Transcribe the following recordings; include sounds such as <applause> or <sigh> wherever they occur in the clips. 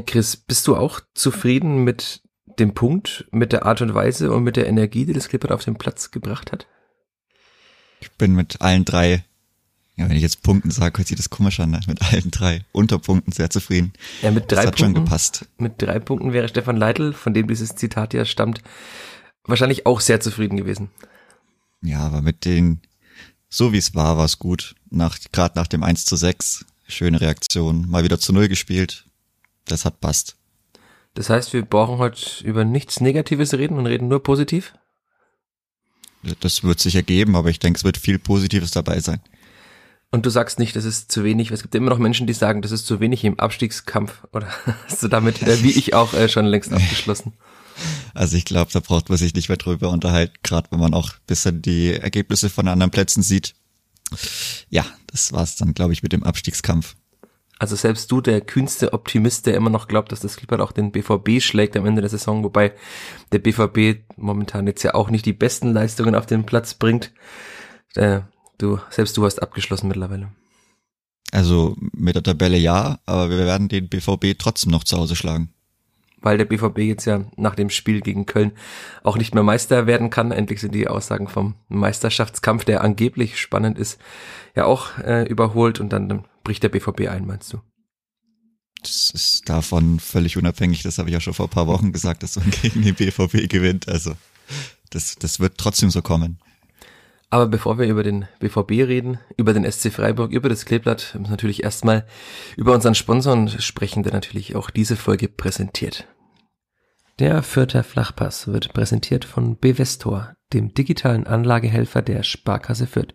Chris, bist du auch zufrieden mit dem Punkt, mit der Art und Weise und mit der Energie, die das Clippert auf den Platz gebracht hat? Ich bin mit allen drei, ja, wenn ich jetzt Punkten sage, hört sich das komisch an, ne? mit allen drei Unterpunkten sehr zufrieden. Ja, mit drei das hat Punkten, schon gepasst. Mit drei Punkten wäre Stefan Leitl, von dem dieses Zitat ja stammt, wahrscheinlich auch sehr zufrieden gewesen. Ja, aber mit den, so wie es war, war es gut. Nach, gerade nach dem 1 zu 6, schöne Reaktion, mal wieder zu Null gespielt. Das hat passt. Das heißt, wir brauchen heute über nichts Negatives reden und reden nur positiv? Das wird sich ergeben, aber ich denke, es wird viel Positives dabei sein. Und du sagst nicht, das ist zu wenig. Es gibt immer noch Menschen, die sagen, das ist zu wenig im Abstiegskampf. Oder <laughs> hast du damit, äh, wie ich auch, äh, schon längst <laughs> abgeschlossen? Also ich glaube, da braucht man sich nicht mehr drüber unterhalten, gerade wenn man auch bisschen die Ergebnisse von anderen Plätzen sieht. Ja, das war's dann, glaube ich, mit dem Abstiegskampf. Also selbst du, der kühnste Optimist, der immer noch glaubt, dass das Clippert auch den BVB schlägt am Ende der Saison, wobei der BVB momentan jetzt ja auch nicht die besten Leistungen auf den Platz bringt. Äh, du, selbst du hast abgeschlossen mittlerweile. Also mit der Tabelle ja, aber wir werden den BVB trotzdem noch zu Hause schlagen. Weil der BVB jetzt ja nach dem Spiel gegen Köln auch nicht mehr Meister werden kann. Endlich sind die Aussagen vom Meisterschaftskampf, der angeblich spannend ist, ja auch äh, überholt und dann bricht der BVB ein, meinst du? Das ist davon völlig unabhängig. Das habe ich ja schon vor ein paar Wochen gesagt, dass man <laughs> gegen den BVB gewinnt. Also das, das wird trotzdem so kommen. Aber bevor wir über den BVB reden, über den SC Freiburg, über das Kleeblatt, müssen wir natürlich erstmal über unseren Sponsoren sprechen, der natürlich auch diese Folge präsentiert. Der Fürther Flachpass wird präsentiert von Bevestor, dem digitalen Anlagehelfer der Sparkasse Fürth.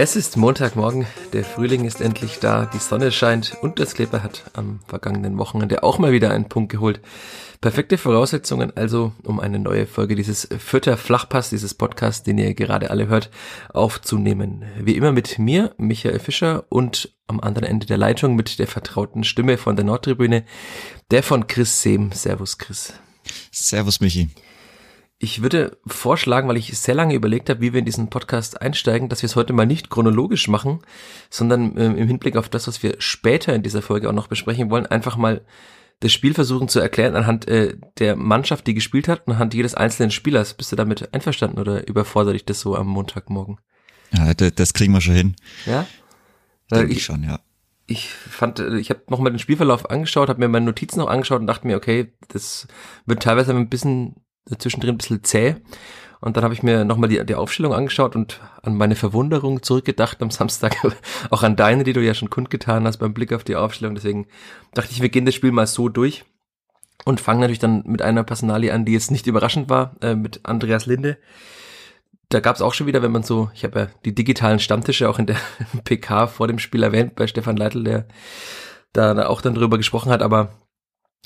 Es ist Montagmorgen, der Frühling ist endlich da, die Sonne scheint und das Kleber hat am vergangenen Wochenende auch mal wieder einen Punkt geholt. Perfekte Voraussetzungen also, um eine neue Folge dieses Vierter Flachpass, dieses Podcast, den ihr gerade alle hört, aufzunehmen. Wie immer mit mir, Michael Fischer und am anderen Ende der Leitung mit der vertrauten Stimme von der Nordtribüne, der von Chris Sehm. Servus Chris. Servus Michi. Ich würde vorschlagen, weil ich sehr lange überlegt habe, wie wir in diesen Podcast einsteigen, dass wir es heute mal nicht chronologisch machen, sondern äh, im Hinblick auf das, was wir später in dieser Folge auch noch besprechen wollen, einfach mal das Spiel versuchen zu erklären anhand äh, der Mannschaft, die gespielt hat, anhand jedes einzelnen Spielers. Bist du damit einverstanden oder überfordert dich das so am Montagmorgen? Ja, das kriegen wir schon hin. Ja? Denke ich, ich schon, ja. Ich fand, äh, ich habe nochmal den Spielverlauf angeschaut, habe mir meine Notizen noch angeschaut und dachte mir, okay, das wird teilweise ein bisschen zwischendrin ein bisschen zäh. Und dann habe ich mir nochmal die, die Aufstellung angeschaut und an meine Verwunderung zurückgedacht am <laughs> Samstag, auch an deine, die du ja schon kundgetan hast beim Blick auf die Aufstellung. Deswegen dachte ich, wir gehen das Spiel mal so durch und fangen natürlich dann mit einer Personalie an, die jetzt nicht überraschend war, äh, mit Andreas Linde. Da gab es auch schon wieder, wenn man so, ich habe ja die digitalen Stammtische auch in der <laughs> PK vor dem Spiel erwähnt bei Stefan Leitl, der da auch dann drüber gesprochen hat, aber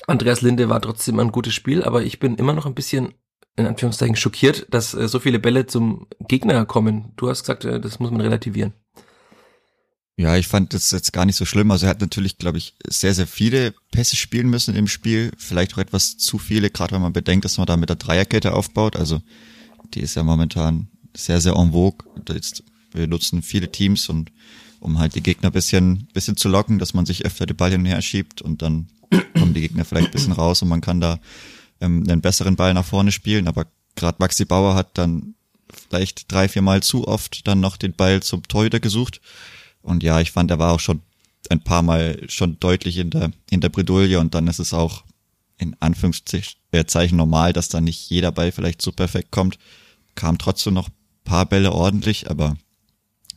Andreas Linde war trotzdem ein gutes Spiel, aber ich bin immer noch ein bisschen in Anführungszeichen schockiert, dass äh, so viele Bälle zum Gegner kommen. Du hast gesagt, äh, das muss man relativieren. Ja, ich fand das jetzt gar nicht so schlimm. Also er hat natürlich, glaube ich, sehr, sehr viele Pässe spielen müssen im Spiel. Vielleicht auch etwas zu viele, gerade wenn man bedenkt, dass man da mit der Dreierkette aufbaut. Also die ist ja momentan sehr, sehr en vogue. Wir nutzen viele Teams und um halt die Gegner bisschen, bisschen zu locken, dass man sich öfter die Ball hin und her schiebt und dann kommen die Gegner vielleicht ein bisschen raus und man kann da ähm, einen besseren Ball nach vorne spielen. Aber gerade Maxi Bauer hat dann vielleicht drei, vier Mal zu oft dann noch den Ball zum Torhüter gesucht. Und ja, ich fand, er war auch schon ein paar Mal schon deutlich in der, in der Bredouille und dann ist es auch in Anführungszeichen normal, dass dann nicht jeder Ball vielleicht so perfekt kommt. Kam trotzdem noch paar Bälle ordentlich, aber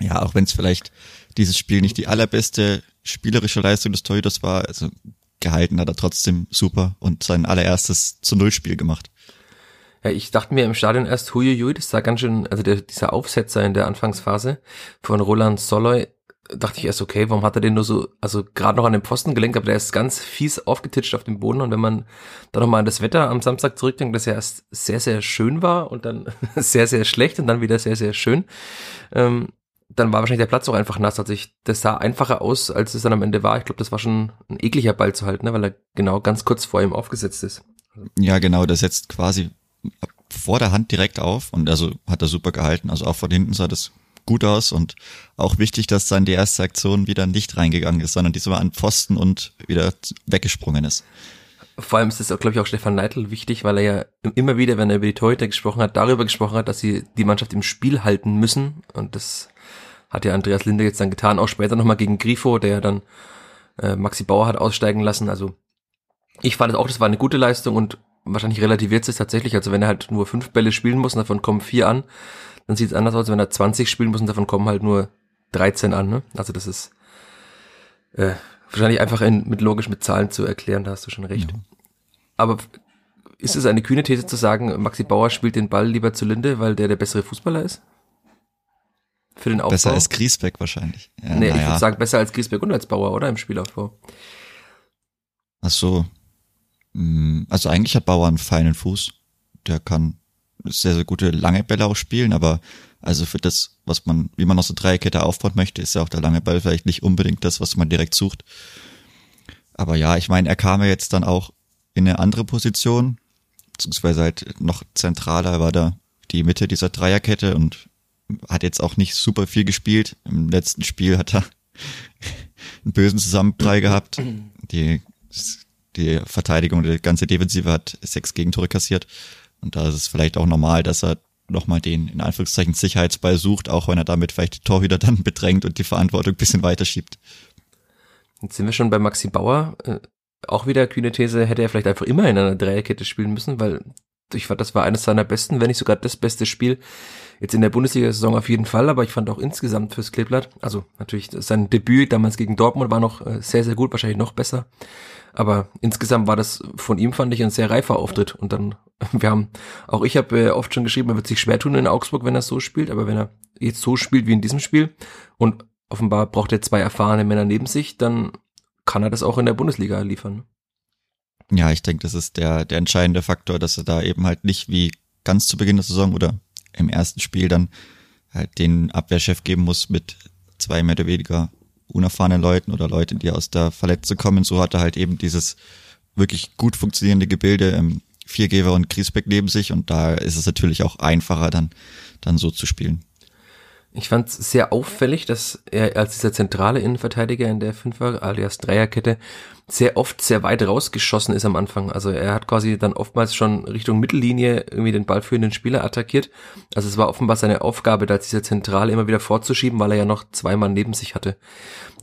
ja, auch wenn es vielleicht dieses Spiel nicht die allerbeste spielerische Leistung des Torhüters war, also gehalten hat er trotzdem super und sein allererstes zu Null-Spiel gemacht. Ja, ich dachte mir im Stadion erst, huiuiui, das sah ganz schön, also der, dieser Aufsetzer in der Anfangsphase von Roland Soloy dachte ich erst, okay, warum hat er den nur so, also gerade noch an den Pfosten gelenkt, aber der ist ganz fies aufgetitscht auf dem Boden und wenn man dann nochmal an das Wetter am Samstag zurückdenkt, das ja erst sehr, sehr schön war und dann <laughs> sehr, sehr schlecht und dann wieder sehr, sehr schön, ähm, dann war wahrscheinlich der Platz auch einfach nass. Also ich, das sah einfacher aus, als es dann am Ende war. Ich glaube, das war schon ein ekliger Ball zu halten, ne, weil er genau ganz kurz vor ihm aufgesetzt ist. Ja, genau, der setzt quasi vor der Hand direkt auf und also hat er super gehalten. Also auch von hinten sah das gut aus und auch wichtig, dass dann die erste Aktion wieder nicht reingegangen ist, sondern diesmal an Pfosten und wieder weggesprungen ist. Vor allem ist es, glaube ich, auch Stefan Neidl wichtig, weil er ja immer wieder, wenn er über die Torhüter gesprochen hat, darüber gesprochen hat, dass sie die Mannschaft im Spiel halten müssen. Und das hat ja Andreas Linde jetzt dann getan, auch später nochmal gegen Grifo, der ja dann äh, Maxi Bauer hat aussteigen lassen. Also ich fand es auch, das war eine gute Leistung und wahrscheinlich relativiert es tatsächlich. Also wenn er halt nur fünf Bälle spielen muss und davon kommen vier an, dann sieht es anders aus, wenn er 20 spielen muss und davon kommen halt nur 13 an. Ne? Also das ist äh, wahrscheinlich einfach in, mit logisch mit Zahlen zu erklären, da hast du schon recht. Ja. Aber ist es eine kühne These zu sagen, Maxi Bauer spielt den Ball lieber zu Linde, weil der der bessere Fußballer ist? Für den Aufbau? Besser als Griesbeck wahrscheinlich. Ja, nee, naja. ich würde sagen, besser als Griesbeck und als Bauer, oder? Im Spielaufbau. Ach so. Hm, also eigentlich hat Bauer einen feinen Fuß. Der kann sehr, sehr gute lange Bälle auch spielen, aber also für das, was man, wie man aus der Dreierkette aufbauen möchte, ist ja auch der lange Ball vielleicht nicht unbedingt das, was man direkt sucht. Aber ja, ich meine, er kam ja jetzt dann auch in eine andere Position, beziehungsweise halt noch zentraler war da die Mitte dieser Dreierkette und hat jetzt auch nicht super viel gespielt. Im letzten Spiel hat er <laughs> einen bösen Zusammenprall gehabt. Die, die Verteidigung, die ganze Defensive hat sechs Gegentore kassiert. Und da ist es vielleicht auch normal, dass er nochmal den, in Anführungszeichen, Sicherheitsball sucht, auch wenn er damit vielleicht die Torhüter dann bedrängt und die Verantwortung ein bisschen weiterschiebt. Jetzt sind wir schon bei Maxi Bauer. Äh, auch wieder kühne These, hätte er vielleicht einfach immer in einer Dreierkette spielen müssen, weil ich fand, das war eines seiner besten, wenn nicht sogar das beste Spiel jetzt in der Bundesliga-Saison auf jeden Fall, aber ich fand auch insgesamt fürs Kleeblatt, also natürlich sein Debüt damals gegen Dortmund war noch äh, sehr, sehr gut, wahrscheinlich noch besser. Aber insgesamt war das von ihm, fand ich, ein sehr reifer Auftritt. Und dann, <laughs> wir haben, auch ich habe äh, oft schon geschrieben, er wird sich schwer tun in Augsburg, wenn er so spielt, aber wenn er jetzt so spielt wie in diesem Spiel und offenbar braucht er zwei erfahrene Männer neben sich, dann kann er das auch in der Bundesliga liefern. Ja, ich denke, das ist der, der entscheidende Faktor, dass er da eben halt nicht wie ganz zu Beginn der Saison oder im ersten Spiel dann halt den Abwehrchef geben muss mit zwei mehr oder weniger unerfahrenen Leuten oder Leuten, die aus der Verletzung kommen. So hat er halt eben dieses wirklich gut funktionierende Gebilde im Viergeber und Griesbeck neben sich und da ist es natürlich auch einfacher dann, dann so zu spielen. Ich fand es sehr auffällig, dass er als dieser zentrale Innenverteidiger in der Fünfer alias Dreierkette sehr oft sehr weit rausgeschossen ist am Anfang. Also er hat quasi dann oftmals schon Richtung Mittellinie irgendwie den ballführenden Spieler attackiert. Also es war offenbar seine Aufgabe, da dieser Zentrale immer wieder vorzuschieben, weil er ja noch zwei Mann neben sich hatte.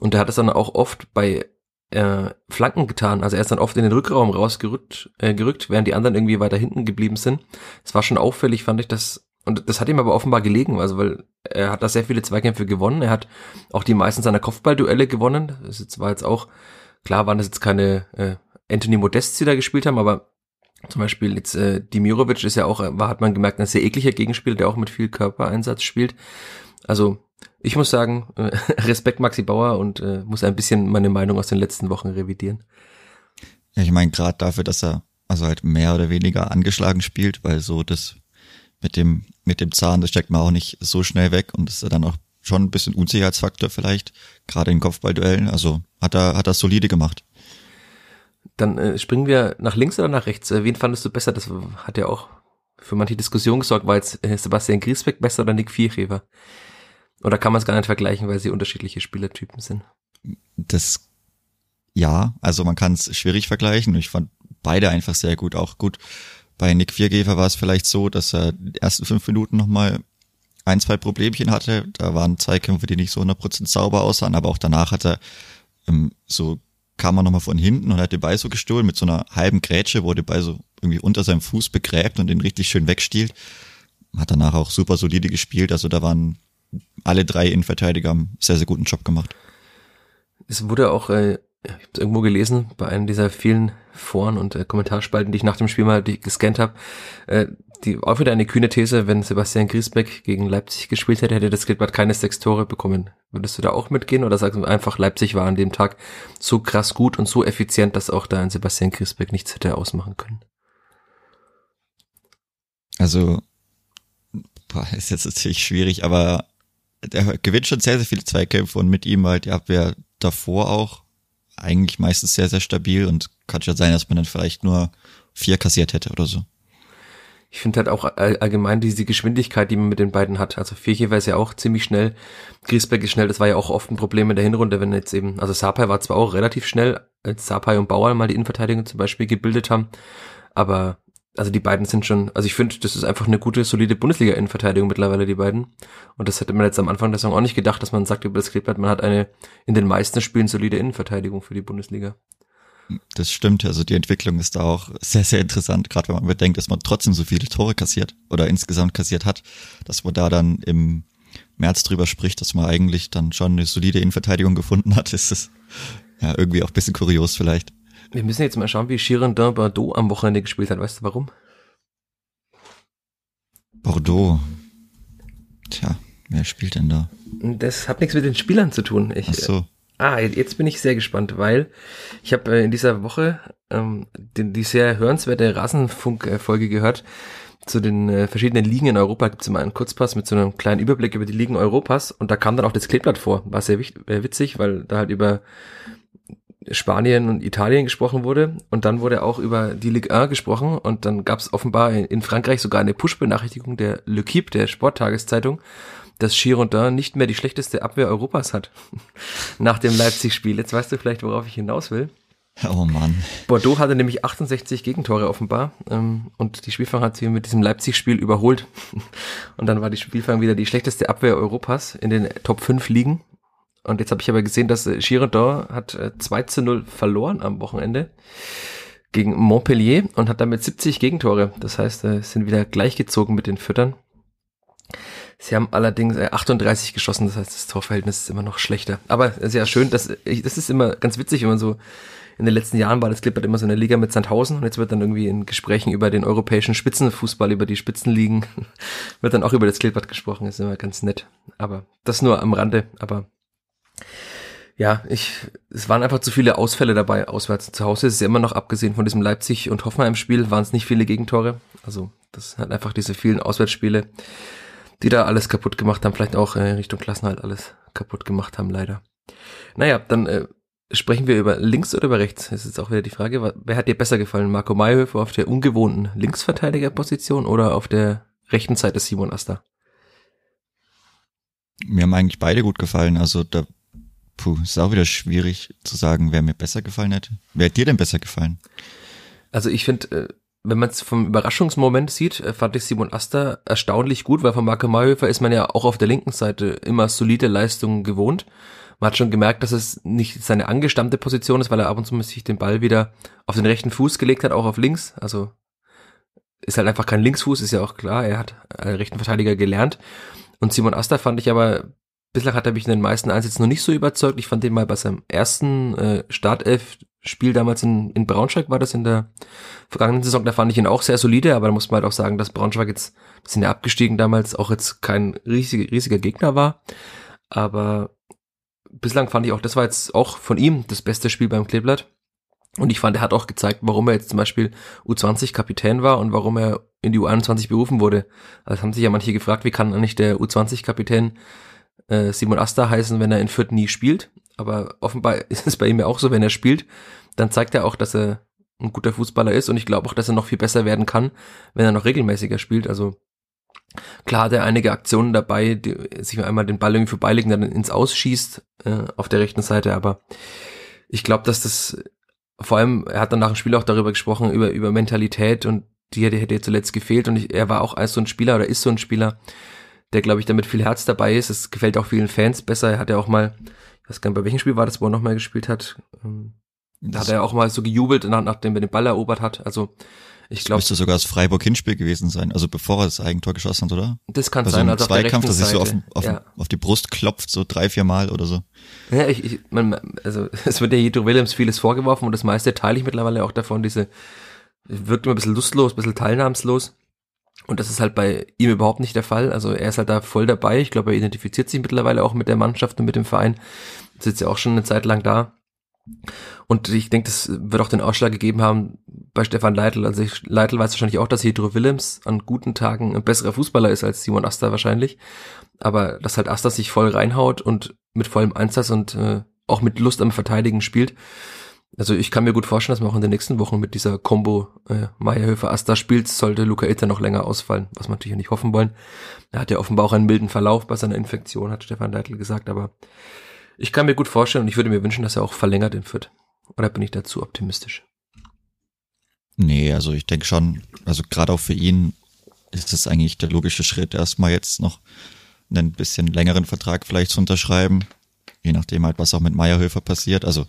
Und er hat es dann auch oft bei äh, Flanken getan. Also er ist dann oft in den Rückraum rausgerückt, äh, gerückt, während die anderen irgendwie weiter hinten geblieben sind. Es war schon auffällig, fand ich, dass und das hat ihm aber offenbar gelegen, also weil er hat da sehr viele Zweikämpfe gewonnen. Er hat auch die meisten seiner Kopfballduelle gewonnen. Das war jetzt auch, klar waren das jetzt keine äh, Anthony Modest, die da gespielt haben, aber zum Beispiel jetzt äh, Dimirovic ist ja auch, war, hat man gemerkt, ein sehr ekliger Gegenspieler, der auch mit viel Körpereinsatz spielt. Also ich muss sagen, äh, <laughs> Respekt Maxi Bauer und äh, muss ein bisschen meine Meinung aus den letzten Wochen revidieren. Ja, ich meine gerade dafür, dass er also halt mehr oder weniger angeschlagen spielt, weil so das mit dem, mit dem Zahn, das steckt man auch nicht so schnell weg und ist dann auch schon ein bisschen Unsicherheitsfaktor vielleicht, gerade in Kopfballduellen. Also hat er, hat er solide gemacht. Dann äh, springen wir nach links oder nach rechts. Äh, wen fandest du besser? Das hat ja auch für manche Diskussion gesorgt. War jetzt äh, Sebastian Griesbeck besser oder Nick Vierheber? Oder kann man es gar nicht vergleichen, weil sie unterschiedliche Spielertypen sind? Das, ja, also man kann es schwierig vergleichen. Ich fand beide einfach sehr gut. Auch gut bei Nick Viergefer war es vielleicht so, dass er die ersten fünf Minuten nochmal ein, zwei Problemchen hatte. Da waren Zweikämpfe, die nicht so 100% sauber aussahen, aber auch danach hat er ähm, so kam er nochmal von hinten und hat den Ball so gestohlen mit so einer halben Grätsche, wo der so irgendwie unter seinem Fuß begräbt und den richtig schön wegstiehlt. Hat danach auch super solide gespielt. Also da waren alle drei Innenverteidiger haben sehr, sehr guten Job gemacht. Es wurde auch äh, ich habe es irgendwo gelesen, bei einem dieser vielen Foren und äh, Kommentarspalten, die ich nach dem Spiel mal gescannt habe, äh, die, auch wieder eine kühne These, wenn Sebastian Griesbeck gegen Leipzig gespielt hätte, hätte das Klippert keine sechs Tore bekommen. Würdest du da auch mitgehen oder sagst du einfach, Leipzig war an dem Tag so krass gut und so effizient, dass auch da ein Sebastian Griesbeck nichts hätte ausmachen können? Also, boah, ist jetzt natürlich schwierig, aber der gewinnt schon sehr, sehr viele Zweikämpfe und mit ihm halt die Abwehr davor auch eigentlich meistens sehr, sehr stabil und kann schon sein, dass man dann vielleicht nur vier kassiert hätte oder so. Ich finde halt auch allgemein diese Geschwindigkeit, die man mit den beiden hat. Also Fäche war es ja auch ziemlich schnell. Griesbeck ist schnell, das war ja auch oft ein Problem in der Hinrunde, wenn jetzt eben, also Sapai war zwar auch relativ schnell, als Sapai und Bauer mal die Innenverteidigung zum Beispiel gebildet haben, aber also die beiden sind schon, also ich finde, das ist einfach eine gute, solide Bundesliga-Innenverteidigung mittlerweile, die beiden. Und das hätte man jetzt am Anfang der Saison auch nicht gedacht, dass man sagt über das Kleeblatt, man hat eine in den meisten Spielen solide Innenverteidigung für die Bundesliga. Das stimmt, also die Entwicklung ist da auch sehr, sehr interessant, gerade wenn man bedenkt, dass man trotzdem so viele Tore kassiert oder insgesamt kassiert hat, dass man da dann im März drüber spricht, dass man eigentlich dann schon eine solide Innenverteidigung gefunden hat, <laughs> ist es ja irgendwie auch bisschen kurios vielleicht. Wir müssen jetzt mal schauen, wie Girondin Bordeaux am Wochenende gespielt hat. Weißt du warum? Bordeaux. Tja, wer spielt denn da? Das hat nichts mit den Spielern zu tun. Ich, Ach so. Ah, jetzt bin ich sehr gespannt, weil ich habe äh, in dieser Woche ähm, den, die sehr hörenswerte Rasenfunk-Folge gehört zu den äh, verschiedenen Ligen in Europa. Gibt es immer einen Kurzpass mit so einem kleinen Überblick über die Ligen Europas und da kam dann auch das Kleeblatt vor. War sehr äh, witzig, weil da halt über Spanien und Italien gesprochen wurde und dann wurde auch über die Ligue 1 gesprochen und dann gab es offenbar in Frankreich sogar eine Push-Benachrichtigung der Le Kip, der Sporttageszeitung, dass Girondin nicht mehr die schlechteste Abwehr Europas hat <laughs> nach dem Leipzig-Spiel. Jetzt weißt du vielleicht, worauf ich hinaus will. Oh Mann. Bordeaux hatte nämlich 68 Gegentore offenbar ähm, und die Spielfang hat sie mit diesem Leipzig-Spiel überholt. <laughs> Und dann war die Spielfang wieder die schlechteste Abwehr Europas in den Top 5 Ligen. Und jetzt habe ich aber gesehen, dass äh, Girondin hat äh, 2 zu 0 verloren am Wochenende gegen Montpellier und hat damit 70 Gegentore. Das heißt, äh, sind wieder gleichgezogen mit den Füttern. Sie haben allerdings 38 äh, geschossen, das heißt, das Torverhältnis ist immer noch schlechter. Aber sehr schön, das, das ist immer ganz witzig, wenn man so in den letzten Jahren war das Clippert immer so eine Liga mit Sandhausen und jetzt wird dann irgendwie in Gesprächen über den europäischen Spitzenfußball, über die Spitzenligen, <laughs> wird dann auch über das Clippert gesprochen, ist immer ganz nett. Aber das nur am Rande, aber ja, ich, es waren einfach zu viele Ausfälle dabei auswärts. Zu Hause ist es ja immer noch, abgesehen von diesem Leipzig- und Hoffenheim-Spiel, waren es nicht viele Gegentore. Also, das hat einfach diese vielen Auswärtsspiele, die da alles kaputt gemacht haben, vielleicht auch äh, Richtung Klassenhalt alles kaputt gemacht haben, leider. Naja, dann äh, sprechen wir über links oder über rechts. Das ist jetzt auch wieder die Frage, wer hat dir besser gefallen? Marco Mayhöfer auf der ungewohnten Linksverteidigerposition oder auf der rechten Seite Simon Asta? Mir haben eigentlich beide gut gefallen. Also da Puh, ist auch wieder schwierig zu sagen, wer mir besser gefallen hätte. Wer hat dir denn besser gefallen? Also ich finde, äh, wenn man es vom Überraschungsmoment sieht, äh, fand ich Simon Asta erstaunlich gut, weil von Marco Mayhofer ist man ja auch auf der linken Seite immer solide Leistungen gewohnt. Man hat schon gemerkt, dass es nicht seine angestammte Position ist, weil er ab und zu sich den Ball wieder auf den rechten Fuß gelegt hat, auch auf links. Also ist halt einfach kein Linksfuß, ist ja auch klar. Er hat einen rechten Verteidiger gelernt. Und Simon Asta fand ich aber Bislang hat er mich in den meisten Einsätzen noch nicht so überzeugt. Ich fand den mal bei seinem ersten äh, Startelf-Spiel damals in, in Braunschweig war das in der vergangenen Saison. Da fand ich ihn auch sehr solide, aber da muss man halt auch sagen, dass Braunschweig jetzt, sind ja abgestiegen damals, auch jetzt kein riesiger, riesiger Gegner war. Aber bislang fand ich auch, das war jetzt auch von ihm das beste Spiel beim Kleeblatt. Und ich fand, er hat auch gezeigt, warum er jetzt zum Beispiel U20 Kapitän war und warum er in die U21 berufen wurde. Also haben sich ja manche gefragt, wie kann eigentlich der U20 Kapitän äh, Simon Asta heißen, wenn er in Fürth nie spielt. Aber offenbar <laughs> ist es bei ihm ja auch so, wenn er spielt, dann zeigt er auch, dass er ein guter Fußballer ist und ich glaube auch, dass er noch viel besser werden kann, wenn er noch regelmäßiger spielt. Also klar hat er einige Aktionen dabei, die sich einmal den Ball irgendwie vorbeilegen, dann ins Ausschießt äh, auf der rechten Seite, aber ich glaube, dass das vor allem, er hat dann nach dem Spiel auch darüber gesprochen, über, über Mentalität und die hätte, hätte zuletzt gefehlt und ich, er war auch als so ein Spieler oder ist so ein Spieler, der, glaube ich, damit viel Herz dabei ist. Es gefällt auch vielen Fans besser. Er hat ja auch mal, ich weiß gar nicht, bei welchem Spiel war das, wo er nochmal gespielt hat. Ähm, da hat er auch mal so gejubelt, nach, nachdem er den Ball erobert hat. Also ich glaube. Müsste sogar das Freiburg-Hinspiel gewesen sein, also bevor er das Eigentor geschossen hat, oder? Das kann also sein. Also Zweikampf, dass er so auf, auf, ja. auf, die Brust klopft, so drei, vier Mal oder so. Ja, ich, ich man, also <laughs> es wird ja Jedro Williams vieles vorgeworfen und das meiste teile ich mittlerweile auch davon. Diese wirkt immer ein bisschen lustlos, ein bisschen teilnahmslos. Und das ist halt bei ihm überhaupt nicht der Fall. Also er ist halt da voll dabei. Ich glaube, er identifiziert sich mittlerweile auch mit der Mannschaft und mit dem Verein. Sitzt ja auch schon eine Zeit lang da. Und ich denke, das wird auch den Ausschlag gegeben haben bei Stefan Leitl. Also Leitl weiß wahrscheinlich auch, dass Hedro Willems an guten Tagen ein besserer Fußballer ist als Simon Asta wahrscheinlich. Aber dass halt Asta sich voll reinhaut und mit vollem Einsatz und äh, auch mit Lust am Verteidigen spielt. Also ich kann mir gut vorstellen, dass man auch in den nächsten Wochen mit dieser Combo äh, Meierhöfer Asta spielt, sollte Luca Itter noch länger ausfallen, was wir natürlich nicht hoffen wollen. Er hat ja offenbar auch einen milden Verlauf bei seiner Infektion, hat Stefan Leitl gesagt, aber ich kann mir gut vorstellen und ich würde mir wünschen, dass er auch verlängert in Fürth. Oder bin ich dazu optimistisch? Nee, also ich denke schon, also gerade auch für ihn ist es eigentlich der logische Schritt, erstmal jetzt noch einen bisschen längeren Vertrag vielleicht zu unterschreiben. Je nachdem halt, was auch mit Meierhöfer passiert. Also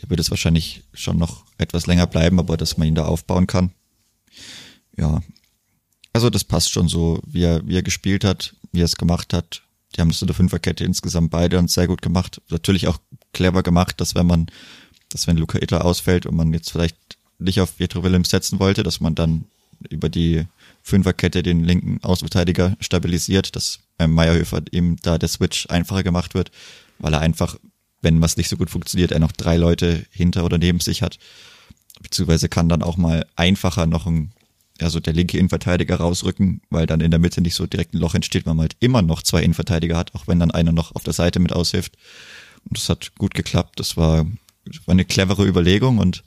der wird es wahrscheinlich schon noch etwas länger bleiben, aber dass man ihn da aufbauen kann. Ja. Also das passt schon so, wie er, wie er gespielt hat, wie er es gemacht hat. Die haben das in der Fünferkette insgesamt beide und sehr gut gemacht. Natürlich auch clever gemacht, dass wenn man, dass wenn Luca Itter ausfällt und man jetzt vielleicht nicht auf Pietro Willems setzen wollte, dass man dann über die Fünferkette den linken Außenverteidiger stabilisiert, dass beim Meierhöfer eben da der Switch einfacher gemacht wird, weil er einfach, wenn was nicht so gut funktioniert, er noch drei Leute hinter oder neben sich hat. Beziehungsweise kann dann auch mal einfacher noch ein, also der linke Innenverteidiger rausrücken, weil dann in der Mitte nicht so direkt ein Loch entsteht, weil man halt immer noch zwei Innenverteidiger hat, auch wenn dann einer noch auf der Seite mit aushilft. Und das hat gut geklappt. Das war, das war eine clevere Überlegung und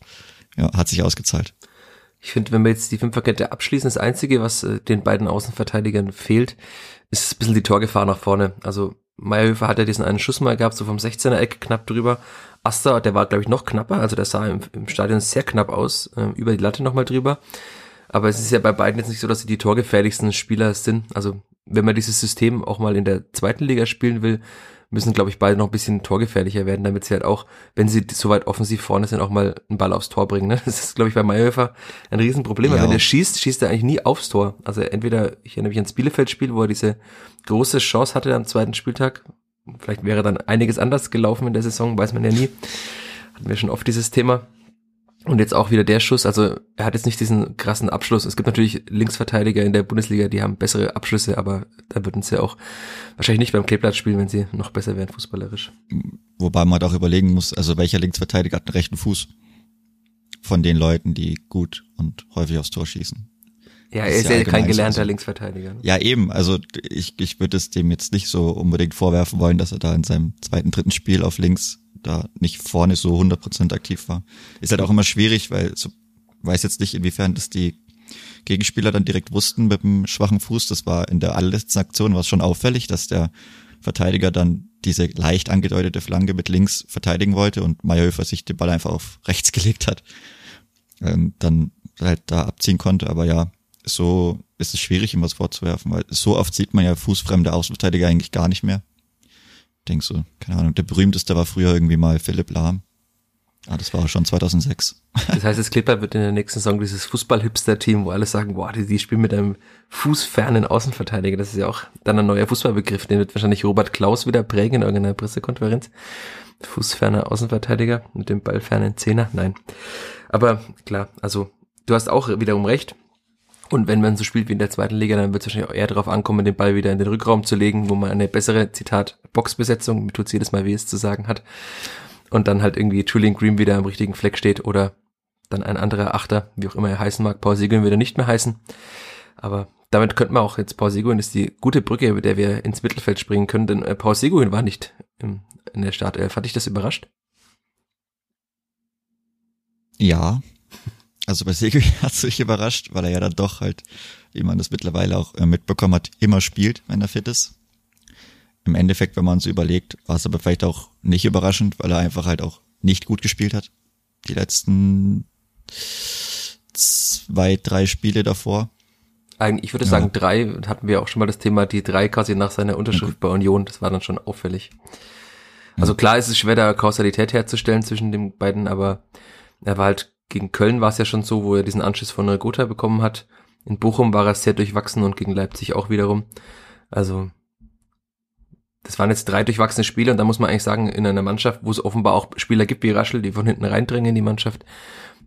ja, hat sich ausgezahlt. Ich finde, wenn wir jetzt die Fünferkette abschließen, das Einzige, was äh, den beiden Außenverteidigern fehlt, ist ein bisschen die Torgefahr nach vorne. Also Meyerhöfer hat ja diesen einen Schuss mal gehabt, so vom 16er Eck knapp drüber. Asta, der war, glaube ich, noch knapper, also der sah im, im Stadion sehr knapp aus, äh, über die Latte nochmal drüber. Aber es ist ja bei beiden jetzt nicht so, dass sie die torgefährlichsten Spieler sind. Also wenn man dieses System auch mal in der zweiten Liga spielen will, müssen, glaube ich, beide noch ein bisschen torgefährlicher werden, damit sie halt auch, wenn sie so weit offensiv vorne sind, auch mal einen Ball aufs Tor bringen. Ne? Das ist, glaube ich, bei Mayhofer ein Riesenproblem. Ja. Wenn er schießt, schießt er eigentlich nie aufs Tor. Also entweder, ich erinnere mich ans Bielefeld-Spiel, wo er diese große Chance hatte am zweiten Spieltag. Vielleicht wäre dann einiges anders gelaufen in der Saison, weiß man ja nie. Hatten wir schon oft dieses Thema. Und jetzt auch wieder der Schuss, also er hat jetzt nicht diesen krassen Abschluss. Es gibt natürlich Linksverteidiger in der Bundesliga, die haben bessere Abschlüsse, aber da würden sie auch wahrscheinlich nicht beim Kleeblatt spielen, wenn sie noch besser wären fußballerisch. Wobei man halt auch überlegen muss, also welcher Linksverteidiger hat einen rechten Fuß von den Leuten, die gut und häufig aufs Tor schießen. Ja, er ist ja, ja kein gelernter also, Linksverteidiger. Ne? Ja, eben. Also ich, ich würde es dem jetzt nicht so unbedingt vorwerfen wollen, dass er da in seinem zweiten, dritten Spiel auf links da nicht vorne so 100% aktiv war. Ist halt auch immer schwierig, weil so weiß jetzt nicht, inwiefern das die Gegenspieler dann direkt wussten mit dem schwachen Fuß. Das war in der allerletzten Aktion war es schon auffällig, dass der Verteidiger dann diese leicht angedeutete Flanke mit links verteidigen wollte und Meyerhöfer sich den Ball einfach auf rechts <laughs> gelegt hat. Ähm, dann halt da abziehen konnte. Aber ja, so ist es schwierig, ihm was vorzuwerfen, weil so oft sieht man ja fußfremde Außenverteidiger eigentlich gar nicht mehr denkst du, keine Ahnung, der berühmteste war früher irgendwie mal Philipp Lahm. Ah, das war schon 2006. Das heißt, das Clipper wird in der nächsten Saison dieses Fußball-Hipster-Team, wo alle sagen, boah, die, die spielen mit einem fußfernen Außenverteidiger. Das ist ja auch dann ein neuer Fußballbegriff. Den wird wahrscheinlich Robert Klaus wieder prägen in irgendeiner Pressekonferenz. Fußferner Außenverteidiger mit dem ballfernen Zehner. Nein. Aber klar, also du hast auch wiederum recht. Und wenn man so spielt wie in der zweiten Liga, dann wird es wahrscheinlich auch eher darauf ankommen, den Ball wieder in den Rückraum zu legen, wo man eine bessere, Zitat, Boxbesetzung, mir tut's jedes Mal weh, es zu sagen hat. Und dann halt irgendwie Julian Green wieder am richtigen Fleck steht oder dann ein anderer Achter, wie auch immer er heißen mag. Paul Seguin würde nicht mehr heißen. Aber damit könnte man auch jetzt Paul Seguin ist die gute Brücke, mit der wir ins Mittelfeld springen können, denn äh, Paul Seguin war nicht in der Startelf. Hat dich das überrascht? Ja, also bei Segui <laughs> hat es sich überrascht, weil er ja dann doch halt, wie man das mittlerweile auch äh, mitbekommen hat, immer spielt, wenn er fit ist. Im Endeffekt, wenn man es überlegt, war es aber vielleicht auch nicht überraschend, weil er einfach halt auch nicht gut gespielt hat. Die letzten zwei, drei Spiele davor. Eigentlich, ich würde ja. sagen, drei hatten wir auch schon mal das Thema, die drei quasi nach seiner Unterschrift okay. bei Union, das war dann schon auffällig. Also klar ist es schwer, da Kausalität herzustellen zwischen den beiden, aber er war halt gegen Köln war es ja schon so, wo er diesen Anschluss von Regota bekommen hat. In Bochum war er sehr durchwachsen und gegen Leipzig auch wiederum. Also das waren jetzt drei durchwachsene Spiele und da muss man eigentlich sagen, in einer Mannschaft, wo es offenbar auch Spieler gibt wie Raschel, die von hinten reindrängen in die Mannschaft,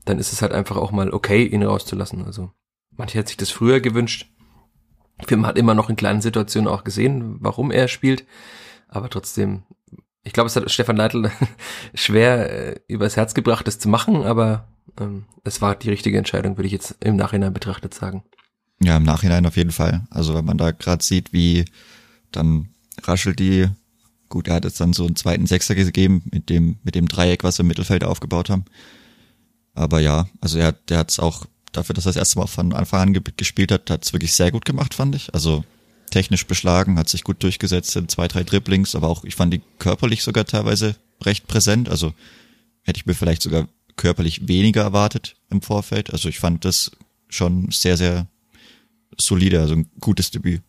dann ist es halt einfach auch mal okay, ihn rauszulassen. Also manche hätte sich das früher gewünscht, Film hat immer noch in kleinen Situationen auch gesehen, warum er spielt, aber trotzdem, ich glaube, es hat Stefan Leitl <laughs> schwer äh, übers Herz gebracht, das zu machen, aber ähm, es war die richtige Entscheidung, würde ich jetzt im Nachhinein betrachtet sagen. Ja, im Nachhinein auf jeden Fall. Also wenn man da gerade sieht, wie dann raschelt die, gut, er hat jetzt dann so einen zweiten Sechser gegeben mit dem, mit dem Dreieck, was wir im Mittelfeld aufgebaut haben. Aber ja, also er, der hat es auch dafür, dass er das erste Mal von Anfang an gespielt hat, hat es wirklich sehr gut gemacht, fand ich. Also technisch beschlagen, hat sich gut durchgesetzt in zwei, drei Dribblings, aber auch, ich fand die körperlich sogar teilweise recht präsent. Also hätte ich mir vielleicht sogar körperlich weniger erwartet im Vorfeld. Also ich fand das schon sehr, sehr solide, also ein gutes Debüt.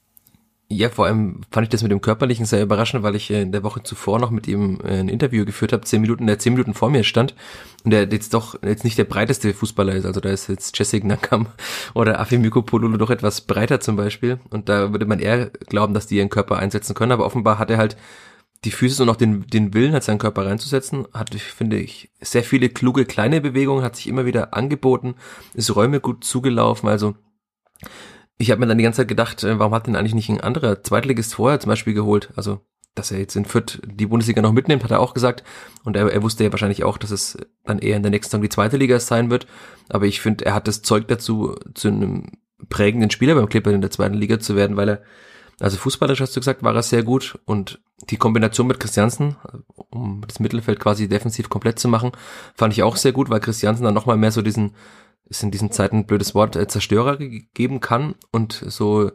Ja, vor allem fand ich das mit dem Körperlichen sehr überraschend, weil ich äh, in der Woche zuvor noch mit ihm äh, ein Interview geführt habe, zehn Minuten, der zehn Minuten vor mir stand und der jetzt doch jetzt nicht der breiteste Fußballer ist. Also da ist jetzt Jessic Nakam <laughs> oder Afimiko Pololo doch etwas breiter zum Beispiel. Und da würde man eher glauben, dass die ihren Körper einsetzen können. Aber offenbar hat er halt die Füße und auch den, den Willen, hat seinen Körper reinzusetzen. Hat, finde ich, sehr viele kluge kleine Bewegungen, hat sich immer wieder angeboten, ist Räume gut zugelaufen. Also ich habe mir dann die ganze Zeit gedacht, äh, warum hat denn eigentlich nicht ein anderer Zweitligist vorher zum Beispiel geholt? Also, dass er jetzt in Fürth die Bundesliga noch mitnimmt, hat er auch gesagt. Und er, er wusste ja wahrscheinlich auch, dass es dann eher in der nächsten Saison die zweite Liga sein wird. Aber ich finde, er hat das Zeug dazu, zu einem prägenden Spieler beim Clipper in der zweiten Liga zu werden, weil er, also fußballerisch hast du gesagt, war er sehr gut. Und die Kombination mit Christiansen, um das Mittelfeld quasi defensiv komplett zu machen, fand ich auch sehr gut, weil Christiansen dann nochmal mehr so diesen es in diesen Zeiten ein blödes Wort, äh, Zerstörer geben kann und so